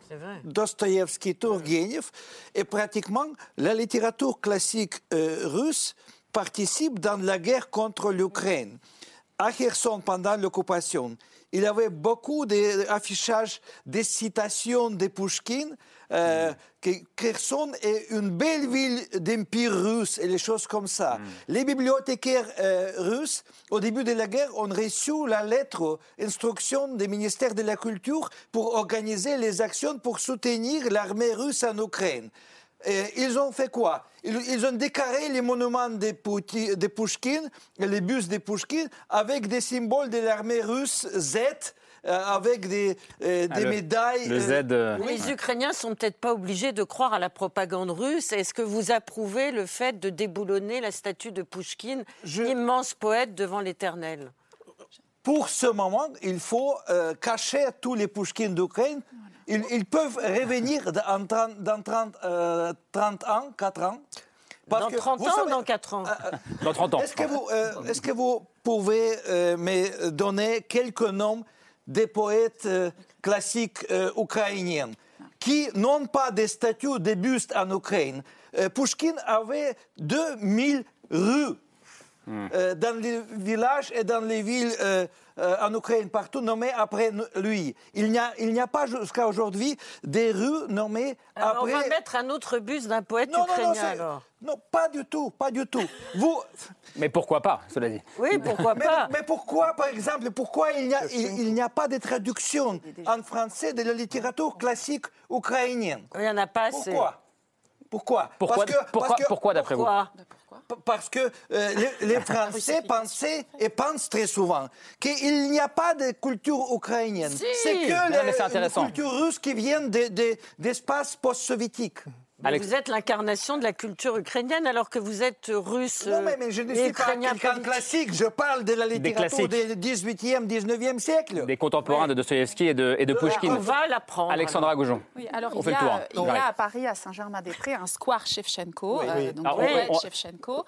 Dostoïevski, Turgenev, et pratiquement la littérature classique euh, russe participe dans la guerre contre l'Ukraine. À Kherson, pendant l'occupation, il y avait beaucoup d'affichages, des citations de Pushkin. Euh, que Kherson est une belle ville d'empire russe et les choses comme ça. Mm. Les bibliothécaires euh, russes, au début de la guerre, ont reçu la lettre instruction du ministère de la Culture pour organiser les actions pour soutenir l'armée russe en Ukraine. ils ont fait quoi? Ils, ont décaré les monuments de, de Pushkin, les bus de Pushkin, avec des symboles de l'armée russe Z avec des, euh, des médailles. Le Z. Euh, Les Ukrainiens sont peut-être pas obligés de croire à la propagande russe. Est-ce que vous approuvez le fait de déboulonner la statue de Pouchkine, immense poète devant l'éternel? Pour ce moment, il faut cacher tous les Pouchkines d'Ukraine. Ils, peuvent revenir dans 30, dans 30, ans, 4 ans. dans 30 ans ou dans 4 ans? Dans 30 ans. Est-ce que, vous, est-ce que vous pouvez me donner quelques noms des poètes euh, classiques euh, ukrainiens qui n'ont pas de statues de bustes en Ukraine. Euh, Pushkin avait 2000 rues hmm. dans les villages et dans les villes en Ukraine, partout nommées après lui. Il n'y a, il n'y a pas jusqu'à aujourd'hui des rues nommées après... On va mettre un autre buste d'un poète ukrainien alors. Non, pas du tout, pas du tout. Vous... Mais pourquoi pas, cela dit Oui, pourquoi pas mais, pourquoi, par exemple, pourquoi il n'y a, il, n'y a pas de traduction en français de la littérature classique ukrainienne? Il n'y en a pas assez. Pourquoi? Pourquoi? Pourquoi, pourquoi, pourquoi d'après vous? Parce que euh, les, Français pensaient et pensent très souvent qu'il n'y a pas de culture ukrainienne. C'est que les, culture russe qui viennent d'espaces post-soviétiques vous êtes l'incarnation de la culture ukrainienne alors que vous êtes russe. Non, mais, je ne suis pas quelqu'un classique. Je parle de la littérature du 18e, 19e siècle. Des contemporains de Dostoevsky et de, et de Pushkin. On va l'apprendre. Alexandra Goujon. Oui, alors il, y a, il y a à Paris, à Saint-Germain-des-Prés, un square Shevchenko. Euh, donc, on, Shevchenko.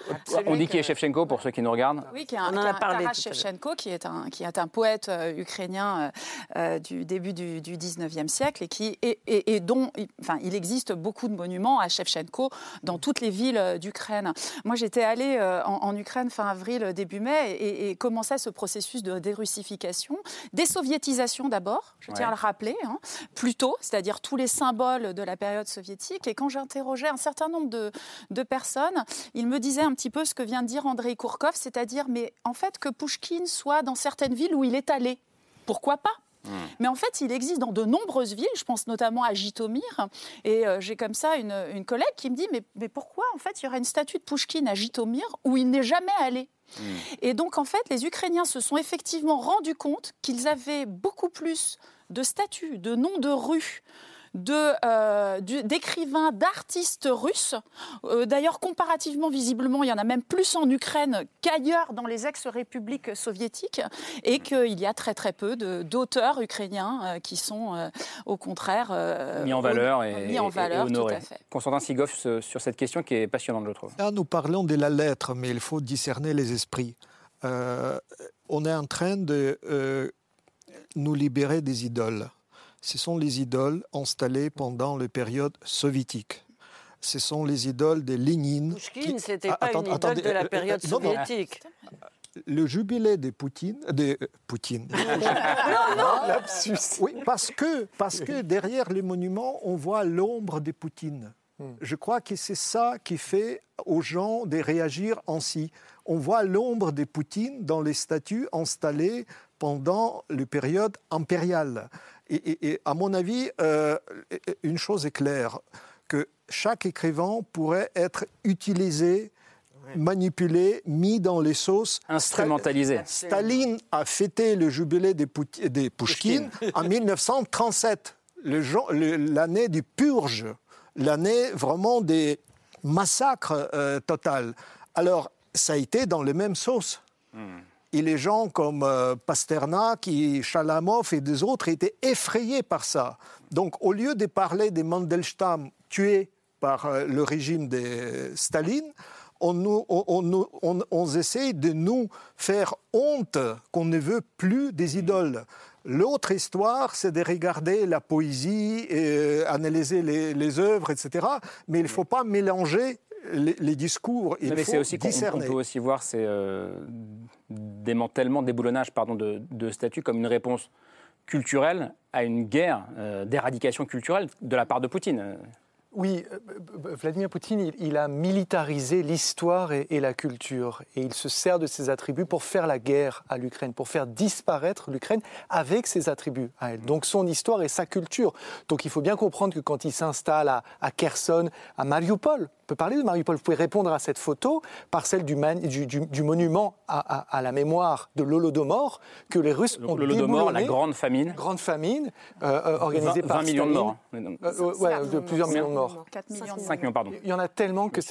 On dit qui est Shevchenko pour ceux qui nous regardent Oui, qui est un, on en a parlé Taras Shevchenko, qui est un, qui est un poète euh, ukrainien euh, du début du, du 19e siècle et, qui, et, et dont enfin, il existe beaucoup de monuments à Shevchenko dans toutes les villes euh, d'Ukraine. Moi, j'étais allée euh, en, Ukraine fin avril, euh, début mai, et, commençait ce processus de dérussification, désoviétisation d'abord, je tiens à le rappeler, hein, plutôt, c'est-à-dire tous les symboles de la période soviétique. Et quand j'interrogeais un certain nombre de, de personnes, ils me disaient un petit peu ce que vient de dire Andrei Kourkov, c'est-à-dire, mais en fait, que Pushkin soit dans certaines villes où il est allé. Pourquoi pas? Mais en fait, il existe dans de nombreuses villes, je pense notamment à Jitomir, et euh, j'ai comme ça une, collègue qui me dit mais, mais, pourquoi en fait il y aurait une statue de Pushkin à Jitomir où il n'est jamais allé? Hmm. Et donc en fait, les Ukrainiens se sont effectivement rendus compte qu'ils avaient beaucoup plus de statues, de noms de rues, euh, d'écrivains, d'artistes russes. Euh, d'ailleurs, comparativement, visiblement, il y en a même plus en Ukraine qu'ailleurs dans les ex-républiques soviétiques, et qu'il y a très très peu d'auteurs ukrainiens euh, qui sont, au contraire, mis en valeur et, mis en valeur, honorés. Constantin Sigov sur cette question qui est passionnante, je trouve. Là, nous parlons de la lettre, mais il faut discerner les esprits. on est en train de nous libérer des idoles ce sont les idoles installées pendant la période soviétique. Ce sont les idoles de Lénine. Pouchkine, ce n'était pas une idole de la euh, période soviétique. le jubilé de Poutine, de euh, Poutine. non, non, lapsus. Oui, parce que, parce que derrière les monuments, on voit l'ombre de Poutine. Hmm. Je crois que c'est ça qui fait aux gens de réagir ainsi. On voit l'ombre de Poutine dans les statues installées pendant la période impériale. Et, à mon avis, euh, une chose est claire, que chaque écrivain pourrait être utilisé manipulé, mis dans les sauces. Instrumentalisé. Staline a fêté le jubilé des, Pouchkines en 1937, l'année du purge, l'année vraiment des massacres euh, total. Alors, ça a été dans les mêmes sauces. Hmm. Et les gens comme euh, Pasternak, Chalamov et des autres étaient effrayés par ça. Donc, au lieu de parler des Mandelstam tués par euh, le régime de Staline, on, on, on, essaye de nous faire honte qu'on ne veut plus des idoles. L'autre histoire, c'est de regarder la poésie, et euh, analyser les, œuvres, etc. Mais il ne faut pas mélanger les, discours. Il faut aussi discerner. On, peut aussi voir ces euh, démantèlements, déboulonnage pardon, de, de statuts comme une réponse culturelle à une guerre euh, d'éradication culturelle de la part de Poutine. Oui, euh, euh, Vladimir Poutine, il, a militarisé l'histoire et, la culture. Et il se sert de ses attributs pour faire la guerre à l'Ukraine, pour faire disparaître l'Ukraine avec ses attributs à elle. Donc son histoire et sa culture. Donc il faut bien comprendre que quand il s'installe à, à Kherson, à Mariupol, peut parler de Mariupol. Vous pouvez répondre à cette photo par celle du, du, monument à, la mémoire de l'Holodomor que les Russes ont L'Holodomor, la grande famine. Grande famine euh, euh, organisée 20, par 20 millions de morts. Euh, ouais, de plusieurs millions de morts. 4 millions. 5 millions, pardon. Il y en a tellement que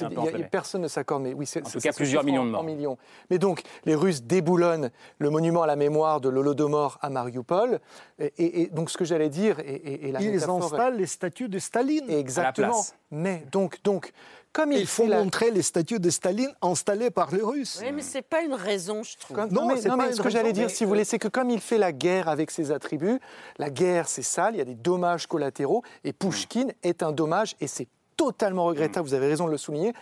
personne ne s'accorde. Mais oui, c'est en tout cas plusieurs millions de morts. Millions. Mais donc, les Russes déboulonnent le monument à la mémoire de l'Holodomor à Mariupol. Et, donc, ce que j'allais dire, et, la Ils installent les statues de Staline. Exactement. Mais donc, donc il, faut montrer les statues de Staline installées par les Russes. Oui, mais ce n'est pas une raison, je trouve. non, mais, ce que j'allais dire, si vous voulez, c'est que comme il fait la guerre avec ses attributs, la guerre, c'est sale, il y a des dommages collatéraux, et Pushkin est un dommage, et c'est totalement regrettable, vous avez raison de le souligner.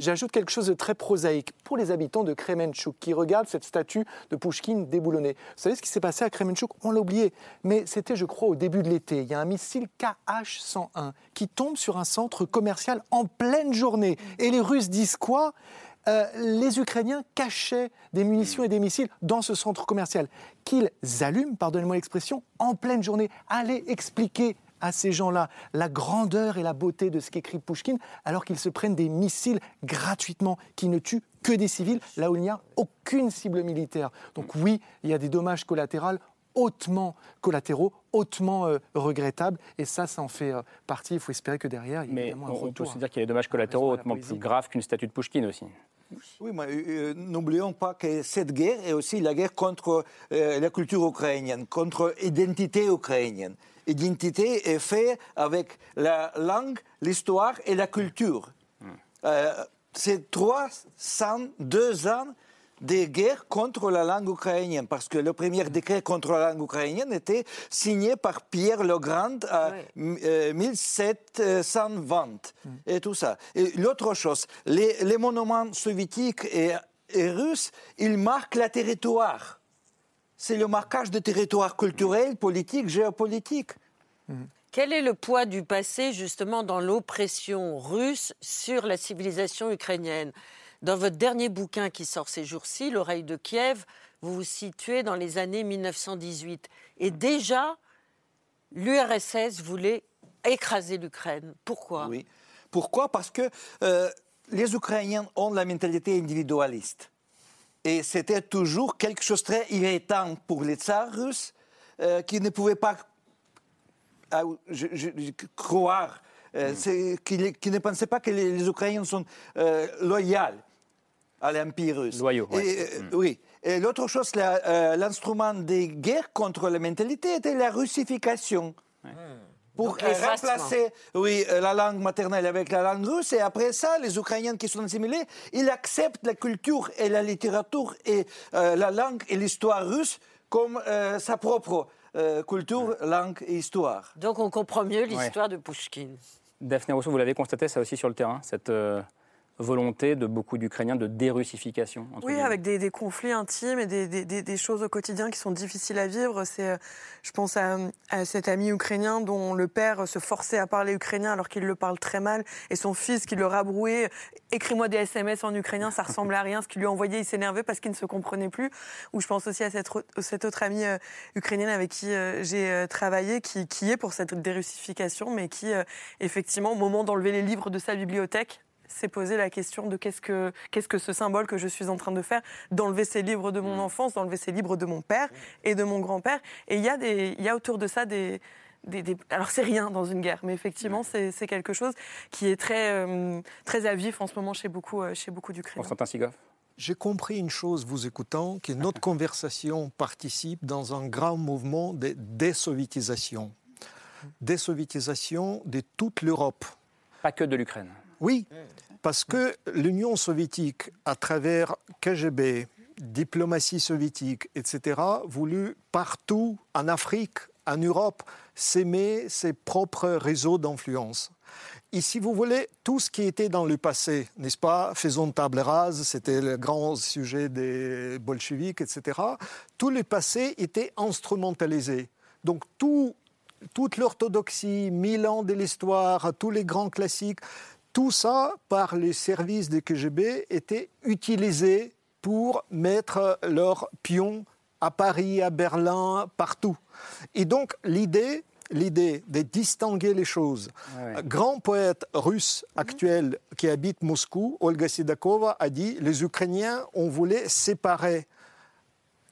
J'ajoute quelque chose de très prosaïque pour les habitants de Kremenchuk qui regardent cette statue de Pushkin déboulonnée. Vous savez ce qui s'est passé à Kremenchuk? On l'a oublié, mais c'était, je crois, au début de l'été. Il y a un missile KH-101 qui tombe sur un centre commercial en pleine journée. Et les Russes disent quoi? Euh, les Ukrainiens cachaient des munitions et des missiles dans ce centre commercial qu'ils allument, pardonnez-moi l'expression, en pleine journée. Allez expliquer à ces gens-là la grandeur et la beauté de ce qu'écrit Pushkin, alors qu'ils se prennent des missiles gratuitement qui ne tuent que des civils, là où il n'y a aucune cible militaire. Donc oui, il y a des dommages collatéraux hautement collatéraux, hautement euh, regrettables, et ça, ça en fait euh, partie. Il faut espérer que derrière, il y ait Mais un on peut aussi dire qu'il y a des dommages collatéraux hautement plus graves qu'une statue de Pushkin aussi. Oui, mais euh, n'oublions pas que cette guerre est aussi la guerre contre la culture ukrainienne, contre l'identité ukrainienne identité est faite avec la langue, l'histoire et la culture. Hmm. Euh, c'est 302 ans de guerre contre la langue ukrainienne, parce que le premier décret contre la langue ukrainienne était signé par Pierre le Grand en 1720, hmm. et tout ça. Et l'autre chose, les, monuments soviétiques et, et russes, ils marquent le territoire. C'est le marquage de territoire culturel, politique, géopolitique. Quel est le poids du passé justement dans l'oppression russe sur la civilisation ukrainienne? Dans votre dernier bouquin qui sort ces jours-ci, L'oreille de Kiev, vous vous situez dans les années 1918. Et déjà, l'URSS voulait écraser l'Ukraine. Pourquoi? Oui. Pourquoi? Parce que euh, les Ukrainiens ont la mentalité individualiste. Et c'était toujours quelque chose de très irritant pour les tsars russes euh, qui ne pouvaient pas croire euh, qui, ne pensaient pas que les, Ukrainiens sont euh, loyaux à l'Empire russe. Loyaux, et, mm. Oui. Et l'autre chose, l'instrument de guerre contre la mentalité était la russification. Pour remplacer oui, la langue maternelle avec la langue russe. Et après ça, les Ukrainiens qui sont assimilés, ils acceptent la culture et la littérature et euh, la langue et l'histoire russe comme euh, sa propre euh, culture, langue et histoire. Donc on comprend mieux l'histoire de Pushkin. Daphné Rousseau, vous l'avez constaté ça aussi sur le terrain, cette volonté de beaucoup d'Ukrainiens de dérussification Oui, avec des, conflits intimes et des, choses au quotidien qui sont difficiles à vivre. C'est, euh, je pense à, cet ami ukrainien dont le père se forçait à parler ukrainien alors qu'il le parle très mal, et son fils qui le rabrouait écris-moi des SMS en ukrainien, ça ressemble à rien. Ce qu'il lui envoyait, il s'énervait parce qu'il ne se comprenait plus. Ou je pense aussi à cette, cette autre amie euh, ukrainienne avec qui j'ai travaillé, qui, qui, est pour cette dérussification, mais qui, effectivement, au moment d'enlever les livres de sa bibliothèque, s'est posé la question de qu'est-ce que, qu'est-ce que ce symbole que je suis en train de faire, d'enlever ces livres de mon mm. enfance, d'enlever ces livres de mon père et de mon grand-père. Et il y, a des, il y a autour de ça des, des, alors c'est rien dans une guerre, mais effectivement c'est, c'est quelque chose qui est très, euh, très à vif en ce moment chez beaucoup, euh, chez beaucoup d'Ukrainiens. Constantin Sigov j'ai compris une chose vous écoutant, que notre conversation participe dans un grand mouvement de désoviétisation. Désoviétisation de toute l'Europe. Pas que de l'Ukraine. Oui, parce que l'Union soviétique, à travers KGB, diplomatie soviétique, etc., voulu partout en Afrique, en Europe, s'aimer ses propres réseaux d'influence. Et si vous voulez, tout ce qui était dans le passé, n'est-ce pas, faisons table rase, c'était le grand sujet des bolcheviks, etc., tout le passé était instrumentalisé. Donc tout, toute l'orthodoxie, mille ans de l'histoire, tous les grands classiques, tout ça, par les services des KGB, était utilisé pour mettre leurs pions à Paris, à Berlin, partout. Et donc l'idée, l'idée de distinguer les choses. Grand poète russe actuel qui habite Moscou, Olga Sidakova, a dit les Ukrainiens ont voulu séparer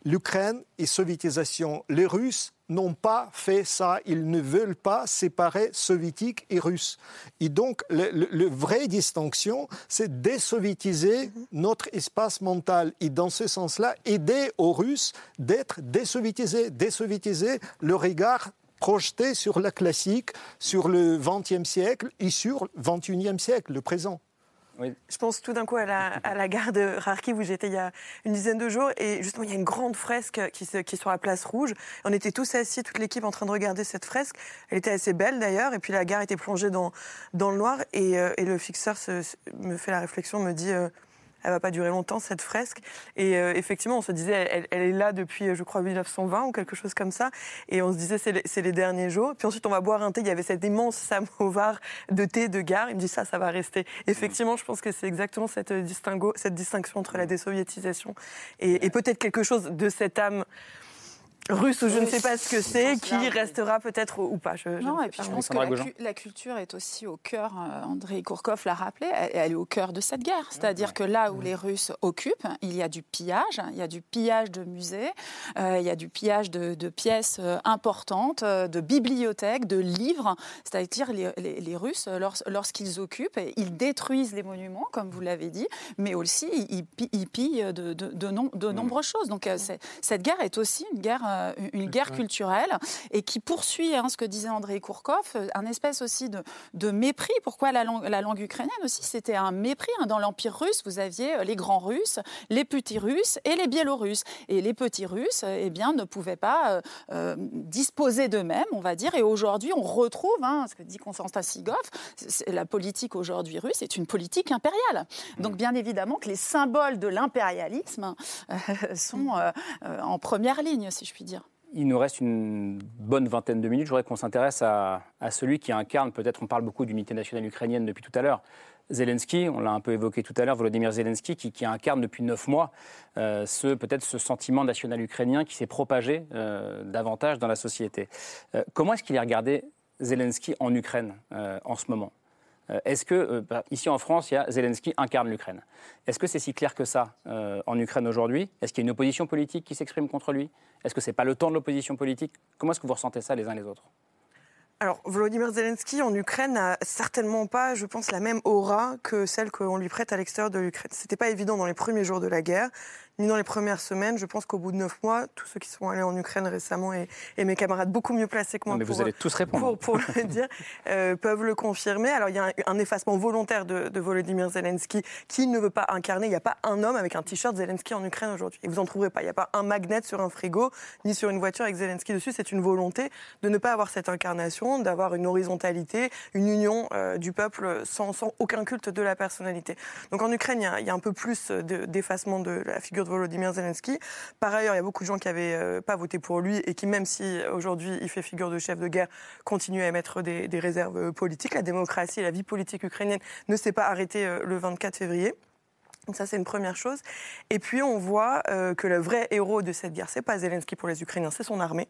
l'Ukraine et soviétisation. Les Russes n'ont pas fait ça. Ils ne veulent pas séparer soviétique et russe. Et donc, le, vraie distinction, c'est désoviétiser notre espace mental. Et dans ce sens-là, aider aux Russes d'être désoviétisés, désoviétiser le regard projeté sur la classique, sur le XXe siècle et sur le XXIe siècle, le présent. Je pense tout d'un coup à la, gare de Kharkiv où j'étais il y a une dizaine de jours et justement il y a une grande fresque qui, est sur la place rouge. On était tous assis, toute l'équipe en train de regarder cette fresque. Elle était assez belle d'ailleurs et puis la gare était plongée dans, le noir et, euh, le fixeur me fait la réflexion, me dit euh, elle va pas durer longtemps cette fresque. Et euh, effectivement, on se disait, elle, est là depuis, je crois, 1920 ou quelque chose comme ça. Et on se disait, c'est les, derniers jours. Puis ensuite, on va boire un thé. Il y avait cet immense samovar de thé de gare. Il me dit ça, ça va rester. Effectivement, je pense que c'est exactement cette, distingo, cette distinction entre la désoviétisation et, et peut-être quelque chose de cette âme russe ou je ne sais pas ce que c'est, qui restera peut-être ou pas. Je, non, et puis je pense que la, culture est aussi au cœur, euh, André Kourkov l'a rappelé, elle, est au cœur de cette guerre. C'est-à-dire que là où les Russes occupent, il y a du pillage, il y a du pillage de musées, euh, il y a du pillage de, pièces euh, importantes, de bibliothèques, de livres. C'est-à-dire les, les, Russes, lorsqu'ils occupent, ils détruisent les monuments, comme vous l'avez dit, mais aussi ils, pillent de, de, de, de nombreuses choses. Donc cette guerre est aussi une guerre euh, une guerre culturelle et qui poursuit hein, ce que disait André Kourkov, euh, un espèce aussi de, mépris. Pourquoi la langue, la langue ukrainienne aussi C'était un mépris. Hein. Dans l'Empire russe, vous aviez euh, les grands Russes, les petits Russes et les Biélorusses. Et les petits Russes eh bien, ne pouvaient pas disposer d'eux-mêmes, on va dire. Et aujourd'hui, on retrouve, hein, ce que dit Constantin Sigov, la politique aujourd'hui russe est une politique impériale. Donc bien évidemment que les symboles de l'impérialisme sont en première ligne, si je puis il nous reste une bonne vingtaine de minutes. Je voudrais qu'on s'intéresse à, celui qui incarne, peut-être on parle beaucoup d'unité nationale ukrainienne depuis tout à l'heure, Zelensky, on l'a un peu évoqué tout à l'heure, Volodymyr Zelensky, qui, incarne depuis neuf mois euh, ce, peut-être ce sentiment national ukrainien qui s'est propagé euh, davantage dans la société. Euh, comment est-ce qu'il est regardé Zelensky en Ukraine en ce moment? Est-ce que, euh, bah, ici en France, il Zelensky incarne l'Ukraine. Est-ce que c'est si clair que ça euh, en Ukraine aujourd'hui? Est-ce qu'il y a une opposition politique qui s'exprime contre lui? Est-ce que ce n'est pas le temps de l'opposition politique? Comment est-ce que vous ressentez ça les uns les autres? Alors, Volodymyr Zelensky en Ukraine n'a certainement pas, je pense, la même aura que celle qu'on lui prête à l'extérieur de l'Ukraine. C'était pas évident dans les premiers jours de la guerre. Ni dans les premières semaines. Je pense qu'au bout de neuf mois, tous ceux qui sont allés en Ukraine récemment et, mes camarades beaucoup mieux placés que moi mais pour, vous allez tous répondre. pour, le dire, euh, peuvent le confirmer. Alors il y a un, effacement volontaire de, de, Volodymyr Zelensky qui ne veut pas incarner. Il n'y a pas un homme avec un t-shirt Zelensky en Ukraine aujourd'hui. Et vous n'en trouverez pas. Il n'y a pas un magnet sur un frigo ni sur une voiture avec Zelensky dessus. C'est une volonté de ne pas avoir cette incarnation, d'avoir une horizontalité, une union euh, du peuple sans, sans, aucun culte de la personnalité. Donc en Ukraine, il y a, il y a un peu plus d'effacement de, de la figure Volodymyr Zelensky. Par ailleurs, il y a beaucoup de gens qui n'avaient euh, pas voté pour lui et qui, même si aujourd'hui il fait figure de chef de guerre, continuent à émettre des, réserves euh, politiques. La démocratie et la vie politique ukrainienne ne s'est pas arrêtée euh, le 24 février. Ça, c'est une première chose. Et puis, on voit que le vrai héros de cette guerre, c'est pas Zelensky pour les Ukrainiens, c'est son armée.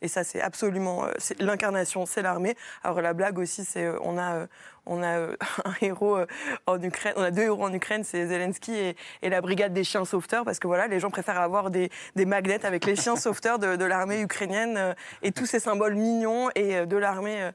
Et ça, c'est absolument l'incarnation, c'est l'armée. Alors la blague aussi, c'est on a on a euh, un héros euh, en Ukraine, on a deux héros en Ukraine, c'est Zelensky et, la brigade des chiens sauveteurs, parce que voilà, les gens préfèrent avoir des, magnets avec les chiens sauveteurs de, l'armée ukrainienne euh, et tous ces symboles mignons et de l'armée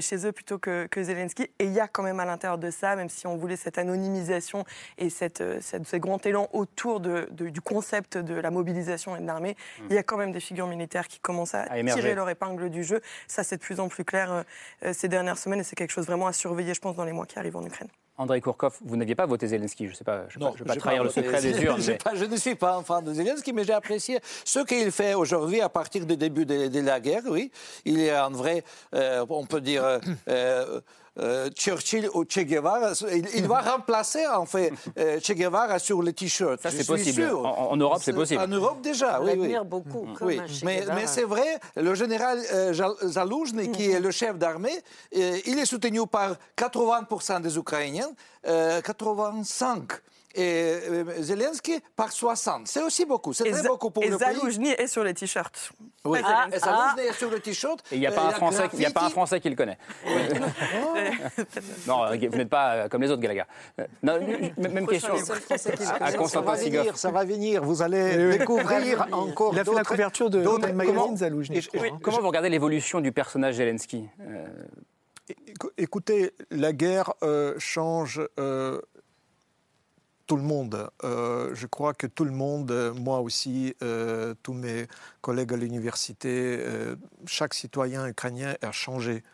chez eux plutôt que, Zelensky. Et il y a quand même à l'intérieur de ça, même si on voulait cette anonymisation et cette, ce grand élan autour de, du concept de la mobilisation et de l'armée, mmh. il y a quand même des figures militaires qui commencent à, tirer leur épingle du jeu. Ça, c'est de plus en plus clair ces dernières semaines et c'est quelque chose vraiment à surveiller je pense, dans les mois qui arrivent en Ukraine. André Kourkov, vous n'aviez pas voté Zelensky, je ne sais pas, je ne vais pas trahir le secret des urnes. je, ne suis pas un fan de Zelensky, mais j'ai apprécié ce qu'il fait aujourd'hui à partir du début de, la guerre, oui. Il est un vrai, euh, on peut dire, euh, euh, euh, Churchill ou Che Guevara. Il, va remplacer en fait euh, Che Guevara sur le t-shirt. Ça c'est possible. En, Europe c'est possible. En Europe déjà. Oui, oui. beaucoup. oui. Mais, mais c'est vrai, le général euh, Zaloujny, qui est le chef d'armée, il est soutenu par 80% des Ukrainiens, 85 et Zelensky par 60. C'est aussi beaucoup. C'est très beaucoup pour et le Zaloujny est sur les t-shirts. Oui, ah, et Zaloujny est sur le t-shirt. Il n'y a, pas un Français, il a pas un Français qui le connaît. non, euh, vous n'êtes pas euh, comme les autres, Galaga. Euh, non, même question à Constantin Sigov. Ça va venir, vous allez découvrir encore Il a fait la couverture de magazine Zaloujny. Comment vous regardez l'évolution du personnage Zelensky Écoutez, la guerre change tout le monde. Euh, je crois que tout le monde, moi aussi, euh, tous mes collègues à l'université, euh, chaque citoyen ukrainien a changé.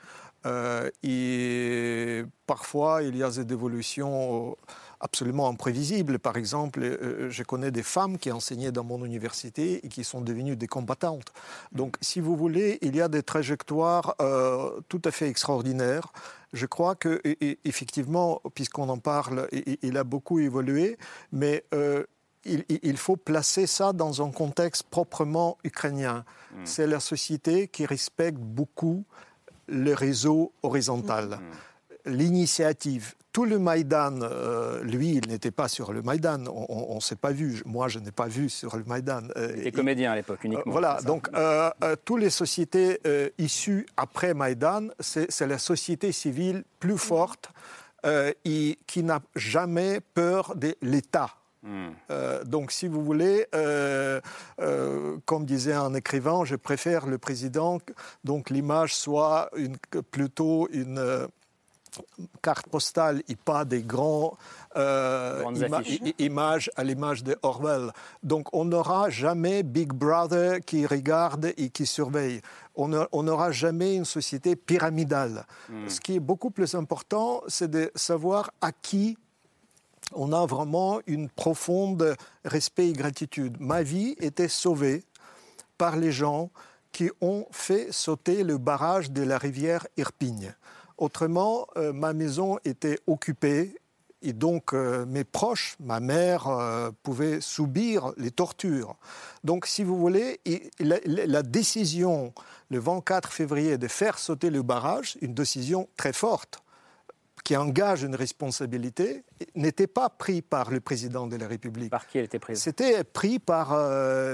et parfois, il y a des évolutions absolument imprévisibles. Par exemple, euh, je connais des femmes qui enseignaient dans mon université et qui sont devenues des combattantes. Donc, si vous voulez, il y a des trajectoires euh, tout à fait extraordinaires. Je crois que, effectivement, puisqu'on en parle, il a beaucoup évolué, mais euh, il, faut placer ça dans un contexte proprement ukrainien. Mmh. C'est la société qui respecte beaucoup le réseau horizontal. Mmh l'initiative. Tout le Maïdan, euh, lui, il n'était pas sur le Maïdan. On ne s'est pas vu. Moi, je n'ai pas vu sur le Maïdan. Euh, il était comédien à l'époque, uniquement. voilà. Donc, euh, toutes les sociétés issues après Maïdan, c'est la société civile plus forte et qui n'a jamais peur de l'État. Hmm. donc, si vous voulez, comme disait un écrivain, je préfère le président, donc l'image soit une, plutôt une carte postale et pas des grands euh, images à l'image de Orwell. Donc on n'aura jamais Big Brother qui regarde et qui surveille. On n'aura jamais une société pyramidale. Hmm. Ce qui est beaucoup plus important, c'est de savoir à qui on a vraiment une profonde respect et gratitude. Ma vie était sauvée par les gens qui ont fait sauter le barrage de la rivière Irpigne. Autrement, euh, ma maison était occupée et donc euh, mes proches, ma mère, euh, pouvaient subir les tortures. Donc, si vous voulez, la, décision le 24 février de faire sauter le barrage, une décision très forte qui engage une responsabilité, n'était pas prise par le président de la République. Par qui elle était prise? C'était pris par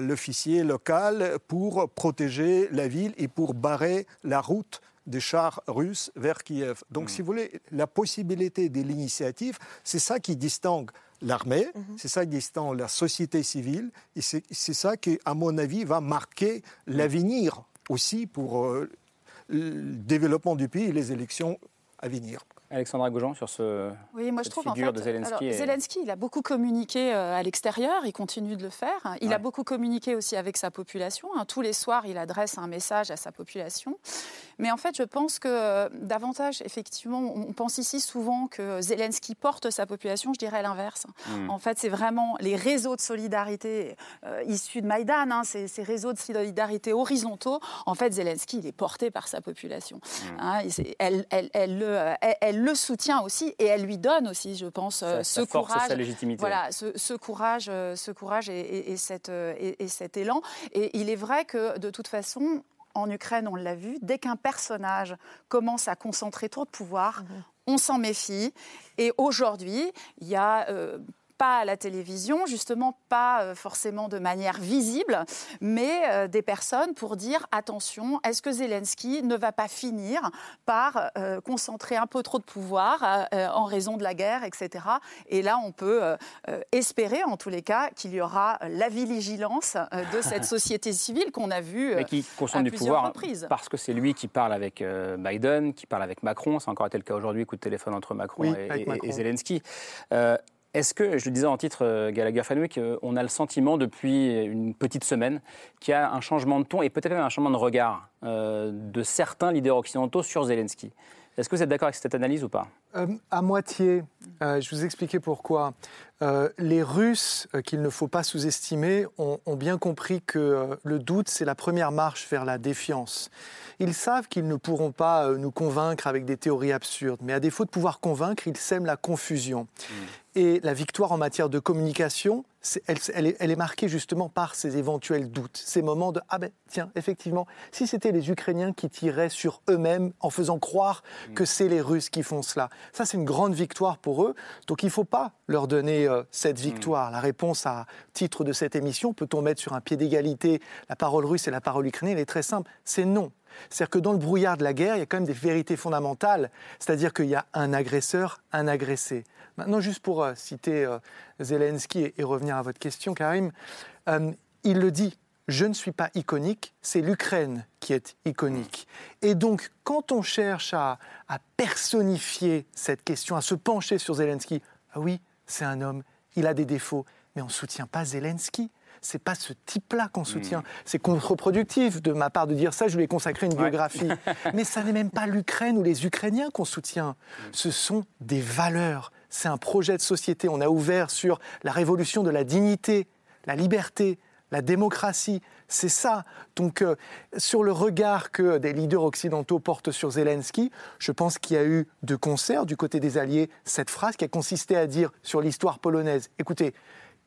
l'officier local pour protéger la ville et pour barrer la route des chars russes vers Kiev. Donc, hmm. si vous voulez, la possibilité de l'initiative, c'est ça qui distingue l'armée, hmm. c'est ça qui distingue la société civile, et c'est ça qui, à mon avis, va marquer l'avenir aussi pour euh, le développement du pays et les élections à venir. Alexandra Goujon sur ce oui, moi je trouve figure en fait, de Zelensky. alors, et- Zelensky, il a beaucoup communiqué euh, à l'extérieur, il continue de le faire. Il Ouais. a beaucoup communiqué aussi avec sa population. hein. Tous les soirs, il adresse un message à sa population. Mais en fait, je pense que euh, davantage, effectivement, on pense ici souvent que Zelensky porte sa population. Je dirais l'inverse. Mm. En fait, c'est vraiment les réseaux de solidarité euh, issus de Maïdan, hein, ces, ces réseaux de solidarité horizontaux. En fait, Zelensky, il est porté par sa population. Hein, c'est- elle, elle- elle le, elle- elle le soutient aussi et elle lui donne aussi, je pense, euh, ce force courage. sa légitimité. Voilà, ce, ce courage, euh, ce courage et, et- et cette, euh, et- et cet élan. Et il est vrai que de toute façon, en Ukraine, on l'a vu, dès qu'un personnage commence à concentrer trop de pouvoir, on s'en méfie. Et aujourd'hui, il y a euh, pas à la télévision, justement pas euh, forcément de manière visible, mais euh, des personnes pour dire attention, est-ce que Zelensky ne va pas finir par euh, concentrer un peu trop de pouvoir euh, en raison de la guerre, etc. Et là, on peut euh, espérer, en tous les cas, qu'il y aura la vigilance euh, de cette société civile qu'on a vue euh, mais qui à consomme du plusieurs pouvoir reprises. parce que c'est lui qui parle avec euh, Biden, qui parle avec Macron. C'est encore été le cas aujourd'hui, coup de téléphone entre Macron Oui, et, avec et- Macron. et Zelensky. Est-ce que, je le disais en titre, euh, Gallagher Fenwick, euh, on a le sentiment depuis une petite semaine qu'il y a un changement de ton et peut-être même un changement de regard euh, de certains leaders occidentaux sur Zelensky? Est-ce que vous êtes d'accord avec cette analyse ou pas? Euh, à moitié. Euh, je vous expliquer pourquoi. Euh, les Russes, euh, qu'il ne faut pas sous-estimer, ont, ont bien compris que le doute, c'est la première marche vers la défiance. Ils savent qu'ils ne pourront pas nous convaincre avec des théories absurdes, mais à défaut de pouvoir convaincre, ils sèment la confusion. Et la victoire en matière de communication, elle, elle est, elle est marquée justement par ces éventuels doutes, ces moments de ah ben tiens effectivement, si c'était les Ukrainiens qui tiraient sur eux-mêmes en faisant croire que c'est les Russes qui font cela, ça c'est une grande victoire pour eux. Donc il ne faut pas leur donner euh, cette victoire. La réponse à titre de cette émission, peut-on mettre sur un pied d'égalité la parole russe et la parole ukrainienne? Elle est très simple, c'est non. C'est-à-dire que dans le brouillard de la guerre, il y a quand même des vérités fondamentales. C'est-à-dire qu'il y a un agresseur, un agressé. Maintenant, juste pour euh, citer euh, Zelensky et, et revenir à votre question, Karim, il le dit. Je ne suis pas iconique, c'est l'Ukraine qui est iconique. Et donc, quand on cherche à, à personnifier cette question, à se pencher sur Zelensky, ah oui, c'est un homme, il a des défauts, mais on ne soutient pas Zelensky. C'est pas ce type-là qu'on soutient. C'est contre-productif de ma part de dire ça. Je lui ai consacré une biographie. Mais ça n'est même pas l'Ukraine ou les Ukrainiens qu'on soutient. Ce sont des valeurs. C'est un projet de société. On a ouvert sur la révolution de la dignité, la liberté, la démocratie. C'est ça. Donc, euh, sur le regard que des leaders occidentaux portent sur Zelensky, je pense qu'il y a eu de concert du côté des Alliés cette phrase qui a consisté à dire sur l'histoire polonaise écoutez,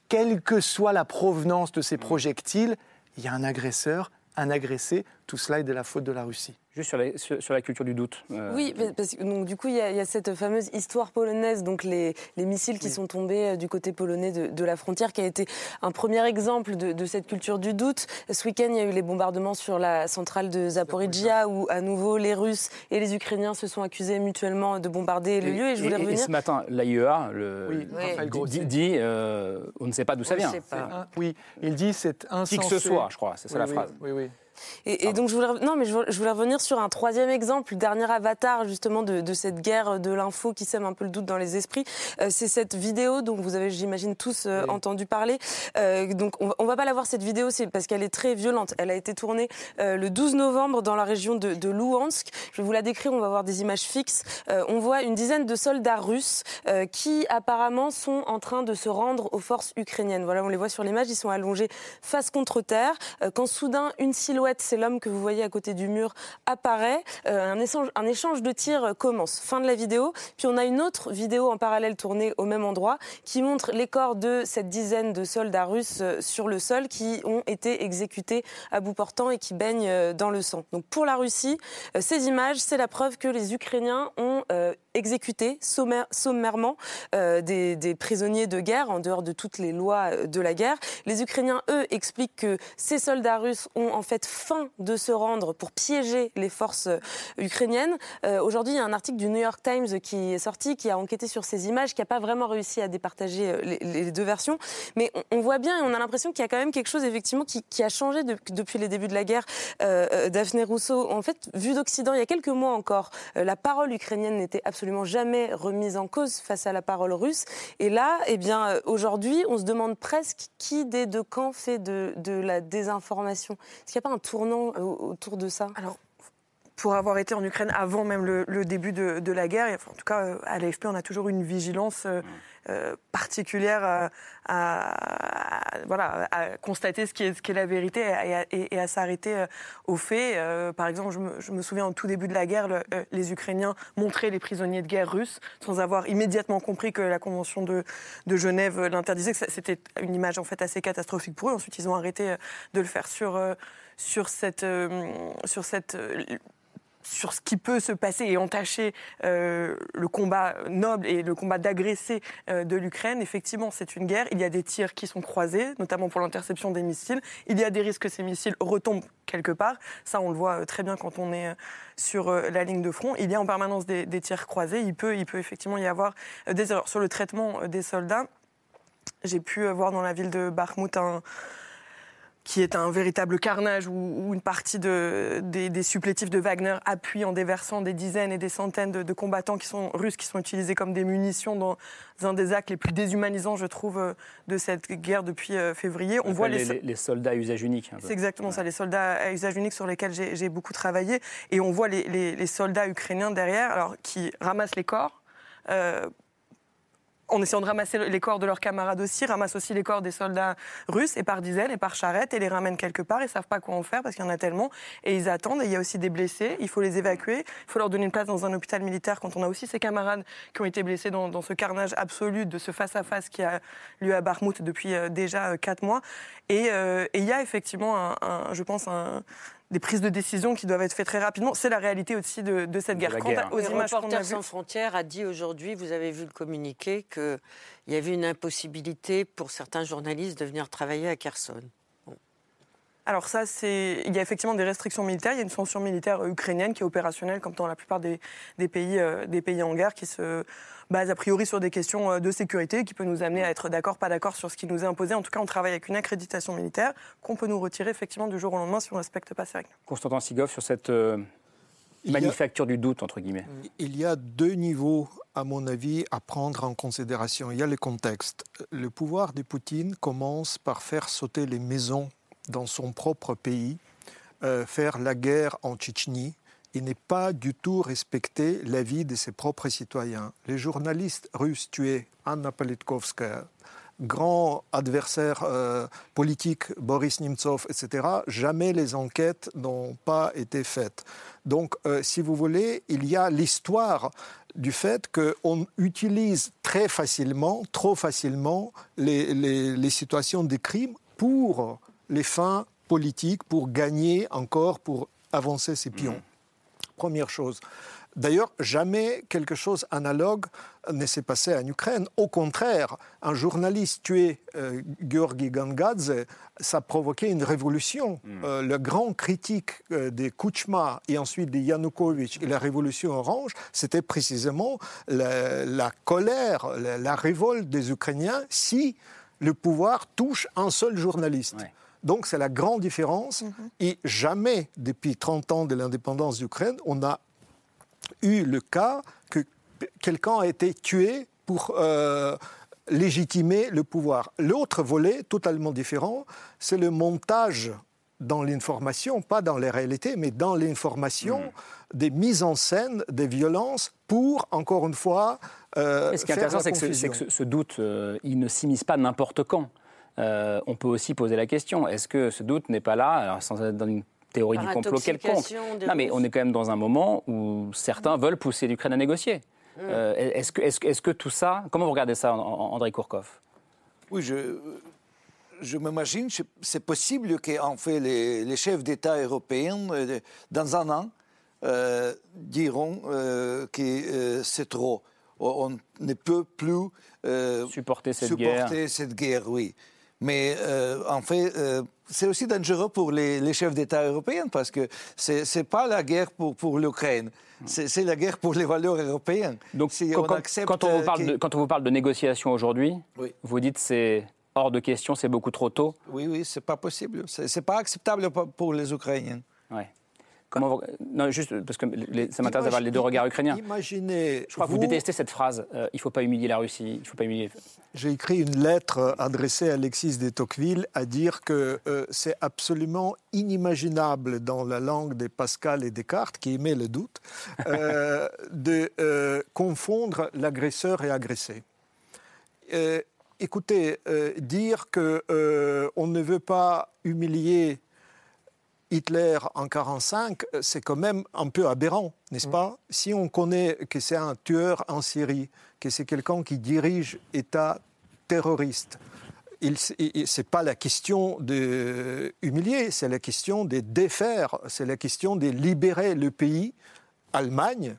quelle que soit la provenance de ces projectiles, il y a un agresseur, un agressé. Tout cela est de la faute de la Russie. Juste sur la, sur, sur la culture du doute. euh, Oui, parce que donc, du coup, il y, a, il y a cette fameuse histoire polonaise, donc les, les missiles qui sont tombés euh, du côté polonais de, de la frontière, qui a été un premier exemple de, de cette culture du doute. Ce week-end, il y a eu les bombardements sur la centrale de Zaporizhia, où à nouveau les Russes et les Ukrainiens se sont accusés mutuellement de bombarder le lieu. Et je voulais revenir. ce matin, l'AIEA le, Oui, dit, Grosset. dit, dit, euh, on ne sait pas d'où ça On ne vient. sait pas. Un- oui, il dit c'est insensé. Qui que ce soit, je crois, c'est ça Oui, la oui, phrase. Oui, oui. Et, et donc je voulais, non, mais je voulais, revenir sur un troisième exemple, le dernier avatar justement de, de cette guerre de l'info qui sème un peu le doute dans les esprits. Euh, c'est cette vidéo dont vous avez, j'imagine, tous euh, entendu parler. Euh, donc on, on va pas la voir cette vidéo, c'est parce qu'elle est très violente. Elle a été tournée le 12 novembre dans la région de, de Louhansk. Je vais vous la décrire. On va voir des images fixes. On voit une dizaine de soldats russes qui apparemment sont en train de se rendre aux forces ukrainiennes. Voilà, on les voit sur l'image. Ils sont allongés face contre terre. Quand soudain une silhouette, c'est l'homme que vous voyez à côté du mur, apparaît. Euh, un, échange, un échange de tirs euh, commence. Fin de la vidéo. Puis on a une autre vidéo en parallèle tournée au même endroit qui montre les corps de cette dizaine de soldats russes euh, sur le sol qui ont été exécutés à bout portant et qui baignent dans le sang. Donc pour la Russie, ces images, c'est la preuve que les Ukrainiens ont exécuté sommaire- sommairement des, des prisonniers de guerre en dehors de toutes les lois de la guerre. Les Ukrainiens, eux, expliquent que ces soldats russes ont en fait faim de se rendre pour piéger les forces euh, ukrainiennes. Euh, Aujourd'hui, il y a un article du New York Times qui est sorti, qui a enquêté sur ces images, qui n'a pas vraiment réussi à départager euh, les, deux versions. Mais on, voit bien et on a l'impression qu'il y a quand même quelque chose effectivement qui, a changé de- depuis les débuts de la guerre. Euh, Daphné Rousseau, en fait, vu d'Occident, il y a quelques mois encore, la parole ukrainienne n'était absolument jamais remise en cause face à la parole russe. Et là, eh bien, aujourd'hui, on se demande presque qui des deux camps fait de, de la désinformation. Est-ce qu'il n'y a pas un tournant euh, autour de ça? Alors, pour avoir été en Ukraine avant même le, début de, de, la guerre, en tout cas à l'AFP, on a toujours une vigilance. Euh, particulière à, voilà, à constater ce qui est, ce qui est la vérité et à, s'arrêter euh, aux faits. Euh, par exemple, je me, je me, souviens au tout début de la guerre, les Ukrainiens montraient les prisonniers de guerre russes sans avoir immédiatement compris que la Convention de, de Genève l'interdisait. C'était une image en fait assez catastrophique pour eux. Ensuite, ils ont arrêté de le faire sur sur cette, sur cette sur ce qui peut se passer et entacher euh, le combat noble et le combat d'agresser euh, de l'Ukraine. Effectivement, c'est une guerre. Il y a des tirs qui sont croisés, notamment pour l'interception des missiles. Il y a des risques que ces missiles retombent quelque part. Ça, on le voit euh, très bien quand on est sur la ligne de front. Il y a en permanence des, des tirs croisés. Il peut, il peut effectivement y avoir des erreurs. Sur le traitement des soldats, j'ai pu voir dans la ville de Bakhmut un qui est un véritable carnage où, une partie de, des, supplétifs de Wagner appuient en déversant des dizaines et des centaines de, combattants qui sont russes qui sont utilisés comme des munitions dans un des actes les plus déshumanisants, je trouve, euh, de cette guerre depuis euh, février. On, voit les, les, soldats à usage unique. C'est exactement ça, les soldats à usage unique sur lesquels j'ai beaucoup travaillé. Et on voit les, soldats ukrainiens derrière, alors qui ramassent les corps. Euh, en essayant de ramasser les corps de leurs camarades aussi, ramassent aussi les corps des soldats russes et par dizaines et par charrettes et les ramènent quelque part. Ils savent pas quoi en faire parce qu'il y en a tellement et ils attendent. Et il y a aussi des blessés. Il faut les évacuer. Il faut leur donner une place dans un hôpital militaire quand on a aussi ces camarades qui ont été blessés dans, ce carnage absolu de ce face-à-face qui a lieu à Barmouth depuis euh, déjà euh, quatre mois. Euh, et il y a effectivement, un, je pense, un, des prises de décision qui doivent être faites très rapidement. C'est la réalité aussi de, cette guerre. Quant aux images Reporters sans frontières a dit aujourd'hui, vous avez vu le communiqué, qu'il y avait une impossibilité pour certains journalistes de venir travailler à Kherson. Alors ça, c'est il y a effectivement des restrictions militaires. Il y a une censure militaire ukrainienne qui est opérationnelle, comme dans la plupart des, pays, euh, des pays en guerre, qui se base a priori sur des questions euh, de sécurité, qui peut nous amener à être d'accord, pas d'accord sur ce qui nous est imposé. En tout cas, on travaille avec une accréditation militaire qu'on peut nous retirer effectivement du jour au lendemain si on ne respecte pas ces règles. Constantin Sigov sur cette euh, manufacture du doute entre guillemets. Il y a deux niveaux à mon avis, à prendre en considération. Il y a le contexte. Le pouvoir de Poutine commence par faire sauter les maisons dans son propre pays, euh, faire la guerre en Tchétchénie et n'est pas du tout respecter la vie de ses propres citoyens. Les journalistes russes tués, Anna Politkovskaya, grand adversaire euh, politique, Boris Nemtsov, etc., jamais les enquêtes n'ont pas été faites. Donc, euh, si vous voulez, il y a l'histoire du fait qu'on utilise très facilement, trop facilement, les, les, situations de crime pour les fins politiques pour gagner encore, pour avancer ses pions. Mm. Première chose. D'ailleurs, jamais quelque chose analogue ne s'est passé en Ukraine. Au contraire, un journaliste tué, euh, Georgi Gangadze, ça a provoqué une révolution. Mm. Euh, le grand critique euh, des Kuchma et ensuite de Yanukovych et la révolution orange, c'était précisément la, colère, la, révolte des Ukrainiens si le pouvoir touche un seul journaliste. Donc c'est la grande différence. Mhm. Et jamais, depuis 30 ans de l'indépendance d'Ukraine, on a eu le cas que quelqu'un a été tué pour euh, légitimer le pouvoir. L'autre volet, totalement différent, c'est le montage dans l'information, pas dans les réalités, mais dans l'information, mhm. des mises en scène des violences pour, encore une fois, euh, Ce qui est intéressant, c'est que, ce, doute, euh, il ne s'immisce pas n'importe quand. Euh, on peut aussi poser la question est-ce que ce doute n'est pas là, alors sans être dans une théorie du complot quelconque Non, mais on est quand même dans un moment où certains veulent pousser l'Ukraine à négocier. Mmh. Euh, est-ce, que, tout ça. Comment vous regardez ça, André Kourkov? Oui, je. Je m'imagine, c'est possible qu'en fait les, chefs d'État européens, euh, dans un an, diront que c'est trop. On ne peut plus supporter cette supporter cette guerre, oui. Mais euh, en fait, euh, c'est aussi dangereux pour les, chefs d'État européens parce que ce n'est pas la guerre pour, pour l'Ukraine, c'est la guerre pour les valeurs européennes. Donc, si quand, on accepte quand, on vous parle de, quand on vous parle de négociation aujourd'hui, vous dites c'est hors de question, c'est beaucoup trop tôt Oui, oui, c'est pas possible. C'est pas acceptable pour les Ukrainiens. Ouais. Comment Non, juste parce que ça m'intéresse d'avoir les deux regards ukrainiens. Imaginez. Je crois que vous, détestez cette phrase. Euh, il ne faut pas humilier la Russie. Il faut pas humilier. J'ai écrit une lettre adressée à Alexis de Tocqueville à dire que euh, c'est absolument inimaginable dans la langue des Pascal et Descartes, qui aimaient le doute, euh, de confondre l'agresseur et agressé. écoutez, dire que on ne veut pas humilier Hitler en 1945, euh, c'est quand même un peu aberrant, n'est-ce mm. pas? Si on connaît que c'est un tueur en Syrie, que c'est quelqu'un qui dirige État terroriste, ce n'est pas la question de humilier, c'est la question de défaire, c'est la question de libérer le pays, Allemagne.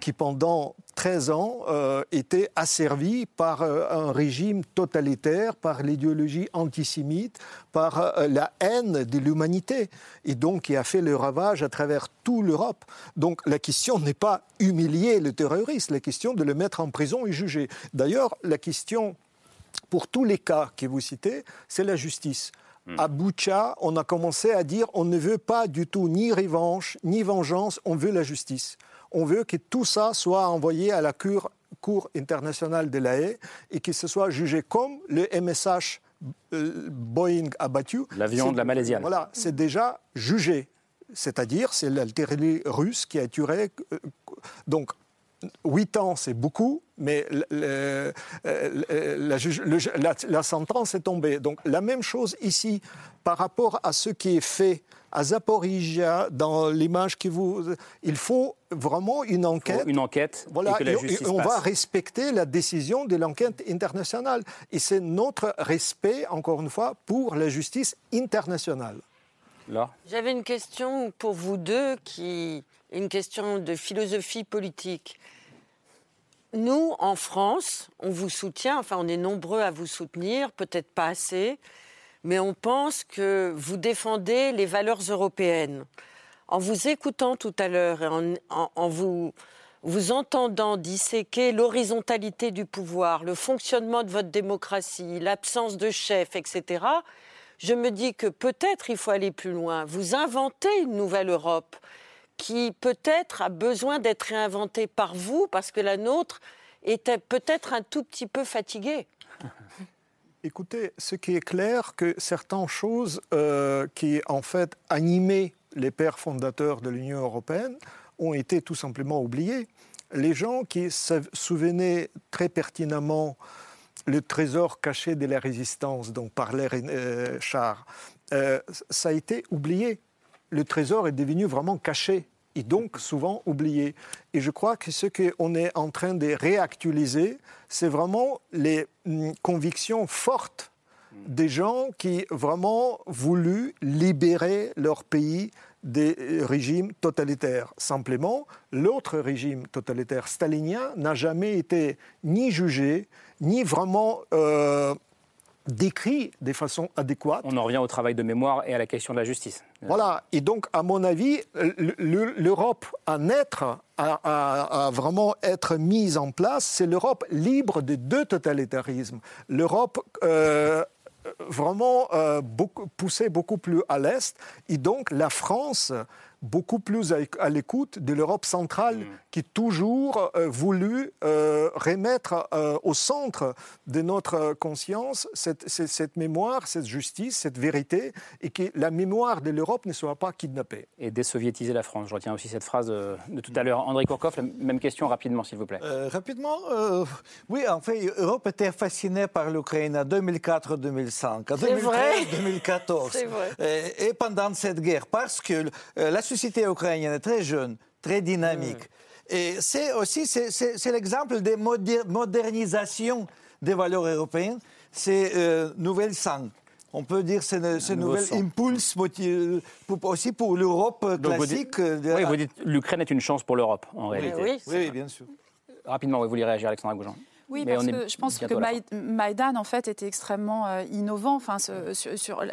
Qui pendant 13 ans euh, était asservi par euh, un régime totalitaire, par l'idéologie antisémite, par euh, la haine de l'humanité, et donc qui a fait le ravage à travers toute l'Europe. Donc la question n'est pas humilier le terroriste, la question de le mettre en prison et juger. D'ailleurs, la question pour tous les cas que vous citez, c'est la justice. Mm. À Boucha, on a commencé à dire on ne veut pas du tout ni revanche, ni vengeance, on veut la justice on veut que tout ça soit envoyé à la Cour, internationale de la haie et que ce soit jugé comme le MSH euh, Boeing abattu. L'avion de la Malaisie. Voilà, c'est déjà jugé. C'est-à-dire, c'est l'artillerie russe qui a tué. Euh, donc, huit ans, c'est beaucoup, mais euh, la, la, sentence est tombée. Donc, la même chose ici, par rapport à ce qui est fait à Zaporizhia, dans l'image que vous... Il faut vraiment une enquête. Une enquête. Voilà, et, on va respecter la décision de l'enquête internationale. Et c'est notre respect, encore une fois, pour la justice internationale. Là. J'avais une question pour vous deux, qui une question de philosophie politique. Nous, en France, on vous soutient, enfin on est nombreux à vous soutenir, peut-être pas assez mais on pense que vous défendez les valeurs européennes. En vous écoutant tout à l'heure et en, vous, vous entendant disséquer l'horizontalité du pouvoir, le fonctionnement de votre démocratie, l'absence de chef, etc., je me dis que peut-être il faut aller plus loin. Vous inventez une nouvelle Europe qui peut-être a besoin d'être réinventée par vous parce que la nôtre était peut-être un tout petit peu fatiguée. Écoutez, ce qui est clair, que certaines choses euh, qui, en fait, animaient les pères fondateurs de l'Union européenne ont été tout simplement oubliées. Les gens qui se souvenaient très pertinemment le trésor caché de la résistance dont parlait euh, euh, ça a été oublié. Le trésor est devenu vraiment caché et donc souvent oublié. Et je crois que ce qu'on est en train de réactualiser, c'est vraiment les hum, convictions fortes des gens qui vraiment voulu libérer leur pays des régimes totalitaires. Simplement, l'autre régime totalitaire stalinien n'a jamais été ni jugé, ni vraiment euh, décrit de façon adéquate. On en revient au travail de mémoire et à la question de la justice. Voilà, et donc à mon avis, l'Europe à naître, à, vraiment être mise en place, c'est l'Europe libre de deux totalitarismes. L'Europe euh, vraiment euh, poussée beaucoup plus à l'Est, et donc la France beaucoup plus à, l'écoute de l'Europe centrale mm. qui toujours euh, voulu euh, remettre euh, au centre de notre conscience cette, cette, mémoire, cette justice, cette vérité, et que la mémoire de l'Europe ne soit pas kidnappée. Et désoviétiser la France. Je retiens aussi cette phrase de, tout à l'heure. André Kourkov, la même question rapidement, s'il vous plaît. rapidement, oui, en fait, l'Europe était fascinée par l'Ukraine en 2004-2005, en 2013-2014. Et, et pendant cette guerre, parce que la société ukrainienne est très jeune, très dynamique. Et c'est aussi c'est l'exemple de modernisation des valeurs européennes. C'est euh, nouvelle sang. On peut dire c'est ce nouvel impulse euh, aussi pour l'Europe classique. Euh, oui, vous dites l'Ukraine est une chance pour l'Europe, en réalité. Oui, oui, bien sûr. Rapidement, vous voulez réagir, Alexandra Goujon oui, parce que je pense que Maïdan, en fait, était extrêmement euh, innovant enfin, sur,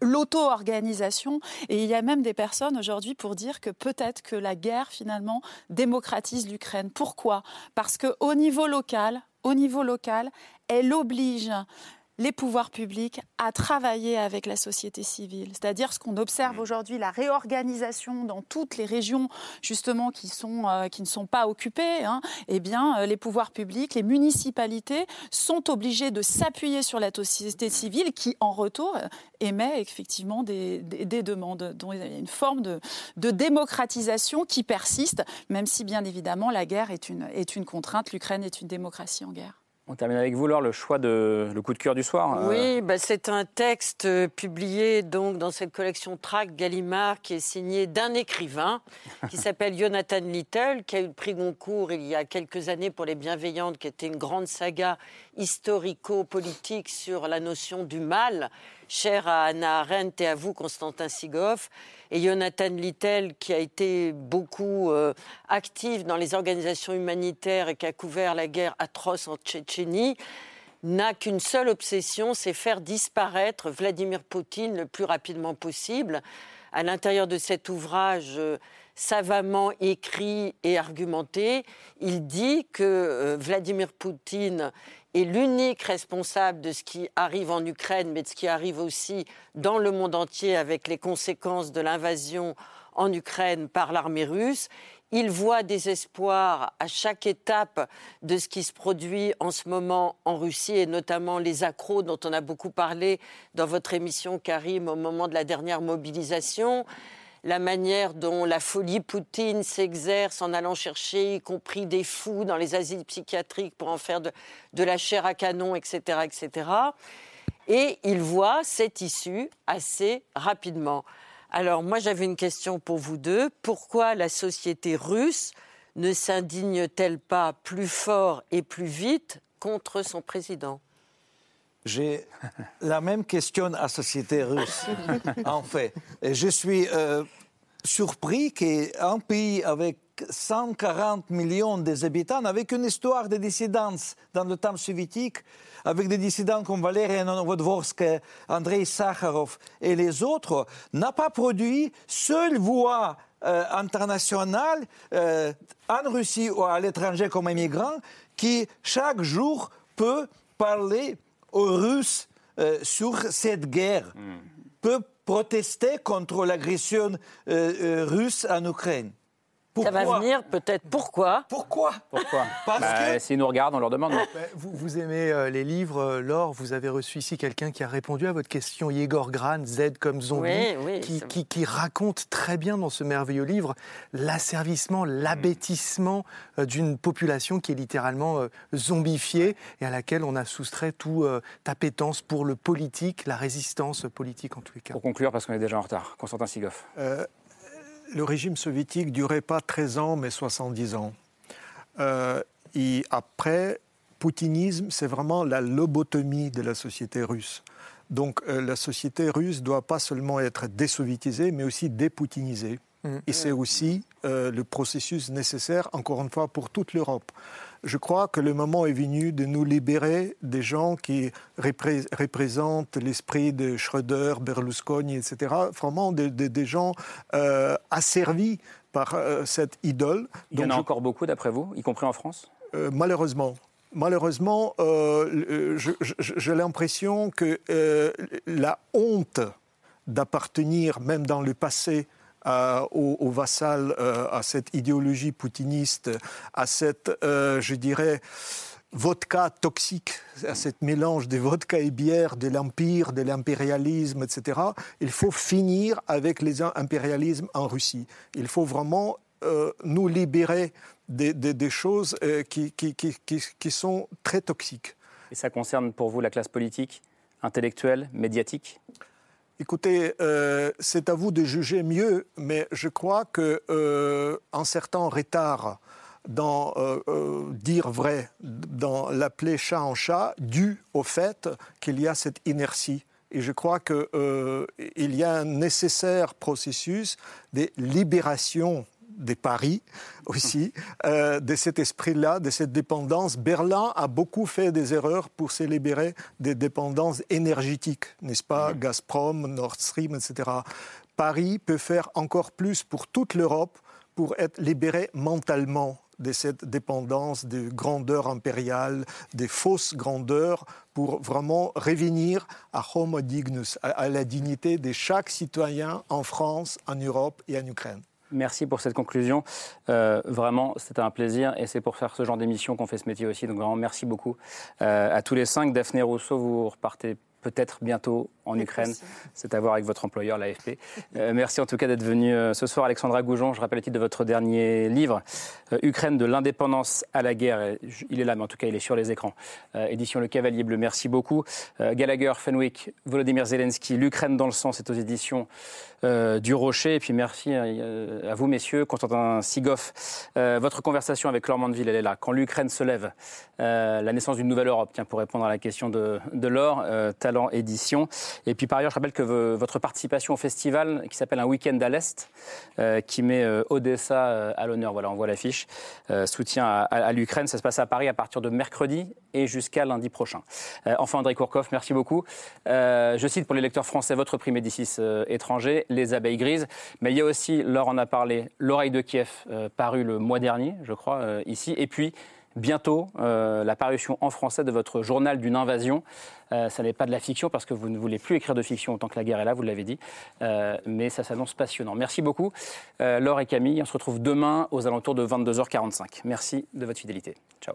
l'auto-organisation. Et il y a même des personnes aujourd'hui pour dire que peut-être que la guerre, finalement, démocratise l'Ukraine. Pourquoi? Parce qu'au niveau local, au niveau local, elle oblige les pouvoirs publics à travailler avec la société civile. C'est-à-dire ce qu'on observe Mmh. aujourd'hui, la réorganisation dans toutes les régions justement qui, sont, euh, qui ne sont pas occupées, hein, eh bien, euh, les pouvoirs publics, les municipalités sont obligés de s'appuyer sur la société civile qui, en retour, euh, émet effectivement des, des- des demandes. dont il y a une forme de, de démocratisation qui persiste, même si bien évidemment la guerre est une, est une contrainte. L'Ukraine est une démocratie en guerre. On termine avec vous, Laure, le choix de le coup de cœur du soir. Euh, Oui, bah, c'est un texte euh, publié donc dans cette collection Tract Gallimard qui est signé d'un écrivain qui s'appelle Jonathan Little, qui a eu le prix Goncourt il y a quelques années pour Les Bienveillantes, qui était une grande saga historico-politique sur la notion du mal, chère à Anna Arendt et à vous, Constantin Sigoff. Et Jonathan Little, qui a été beaucoup euh, actif dans les organisations humanitaires et qui a couvert la guerre atroce en Tchétchénie, n'a qu'une seule obsession, c'est faire disparaître Vladimir Poutine le plus rapidement possible. À l'intérieur de cet ouvrage euh, savamment écrit et argumenté, il dit que euh, Vladimir Poutine est l'unique responsable de ce qui arrive en Ukraine, mais de ce qui arrive aussi dans le monde entier avec les conséquences de l'invasion en Ukraine par l'armée russe. Il voit des espoirs à chaque étape de ce qui se produit en ce moment en Russie et notamment les accros dont on a beaucoup parlé dans votre émission, Karim, au moment de la dernière mobilisation. La manière dont la folie Poutine s'exerce en allant chercher, y compris des fous dans les asiles psychiatriques pour en faire de, la chair à canon, etc., etc. Et il voit cette issue assez rapidement. Alors moi j'avais une question pour vous deux. Pourquoi la société russe ne s'indigne-t-elle pas plus fort et plus vite contre son président? J'ai la même question à la société russe, en fait. Et je suis euh, surpris qu'un pays avec 140 millions d'habitants, avec une histoire de dissidence dans le temps soviétique, avec des dissidents comme Valery Novodvorsk, Andrei Sakharov et les autres, n'a pas produit seule voix euh, internationale euh, en Russie ou à l'étranger comme immigrant qui chaque jour peut parler aux Russes euh, sur cette guerre, peut protester contre l'agression euh, euh, russe en Ukraine. Ça va venir peut-être. Pourquoi Pourquoi Pourquoi Parce Bah, que- S'ils nous regardent, on leur demande. non Ben, Vous, vous aimez euh, les livres, euh, Laure. Vous avez reçu ici quelqu'un qui a répondu à votre question, Yegor Gran, Z comme zombie, Oui, oui, qui, ça- qui- qui raconte très bien dans ce merveilleux livre l'asservissement, l'abêtissement euh, d'une population qui est littéralement euh, zombifiée et à laquelle on a soustrait toute appétence pour le politique, la résistance politique en tous les cas. Pour conclure, parce qu'on est déjà en retard, Constantin Sigoff. Le régime soviétique durait pas 13 ans, mais 70 ans. Euh, et après, poutinisme, c'est vraiment la lobotomie de la société russe. Donc euh, la société russe doit pas seulement être désoviétisée, mais aussi dépoutinisée. Mhm. Et c'est aussi euh, le processus nécessaire, encore une fois, pour toute l'Europe. Je crois que le moment est venu de nous libérer des gens qui repré- représentent l'esprit de Schröder, Berlusconi, etc. Vraiment des, des- des gens euh, asservis par euh, cette idole. Il y en a je- encore beaucoup, d'après vous, y compris en France? Euh, malheureusement. Malheureusement, j'ai l'impression que la honte d'appartenir, même dans le passé, à- aux, vassals, euh, à cette idéologie poutiniste, à cette, euh, je dirais, vodka toxique, à cette mélange de vodka et bière, de l'empire, de l'impérialisme, etc. Il faut finir avec les impérialismes en Russie. Il faut vraiment euh, nous libérer des, des- des choses qui- qui sont très toxiques. Et ça concerne pour vous la classe politique, intellectuelle, médiatique? Écoutez, euh, c'est à vous de juger mieux, mais je crois que euh, certain retard dans euh, dire vrai, dans l'appeler chat en chat, dû au fait qu'il y a cette inertie. Et je crois qu'il y a un nécessaire processus de libération des paris aussi, euh, de cet esprit-là, de cette dépendance. Berlin a beaucoup fait des erreurs pour se libérer des dépendances énergétiques, n'est-ce pas? Gazprom, Nord Stream, etc. Paris peut faire encore plus pour toute l'Europe pour être libéré mentalement de cette dépendance des grandeurs impériales, des fausses grandeurs, pour vraiment revenir à Homo dignus, à la dignité de chaque citoyen en France, en Europe et en Ukraine. Merci pour cette conclusion. Euh, vraiment, c'était un plaisir et c'est pour faire ce genre d'émission qu'on fait ce métier aussi. Donc vraiment, merci beaucoup euh, à tous les cinq. Daphné Rousseau, vous repartez peut-être bientôt en Ukraine. C'est à voir avec votre employeur, l'AFP. Euh, merci en tout cas d'être venu euh, ce soir. Alexandra Goujon, je rappelle le titre de votre dernier livre, euh, Ukraine de l'indépendance à la guerre. Il est là, mais en tout cas, il est sur les écrans. édition Le Cavalier Bleu, merci beaucoup. Gallagher, Fenwick, Volodymyr Zelensky, L'Ukraine dans le sang, c'est aux éditions du Rocher. Et puis merci à vous, messieurs. Constantin Sigoff, votre conversation avec Laure Mandeville, elle est là. Quand l'Ukraine se lève, la naissance d'une nouvelle Europe, tiens, pour répondre à la question de, de Laure, Édition. Et puis par ailleurs, je rappelle que votre participation au festival qui s'appelle Un week-end à l'Est, euh, qui met euh, Odessa euh, à l'honneur, voilà, on voit l'affiche, soutien à, l'Ukraine, ça se passe à Paris à partir de mercredi et jusqu'à lundi prochain. enfin, André Kourkov, merci beaucoup. je cite pour les lecteurs français votre prix Médicis étranger, Les abeilles grises, mais il y a aussi, Laure en a parlé, L'oreille de Kiev, paru le mois dernier, je crois, ici, et puis bientôt euh, la parution en français de votre journal d'une invasion. Euh, ça n'est pas de la fiction parce que vous ne voulez plus écrire de fiction autant que la guerre est là, vous l'avez dit. Euh, mais ça s'annonce passionnant. Merci beaucoup, Laure et Camille. On se retrouve demain aux alentours de 22h45. Merci de votre fidélité. Ciao.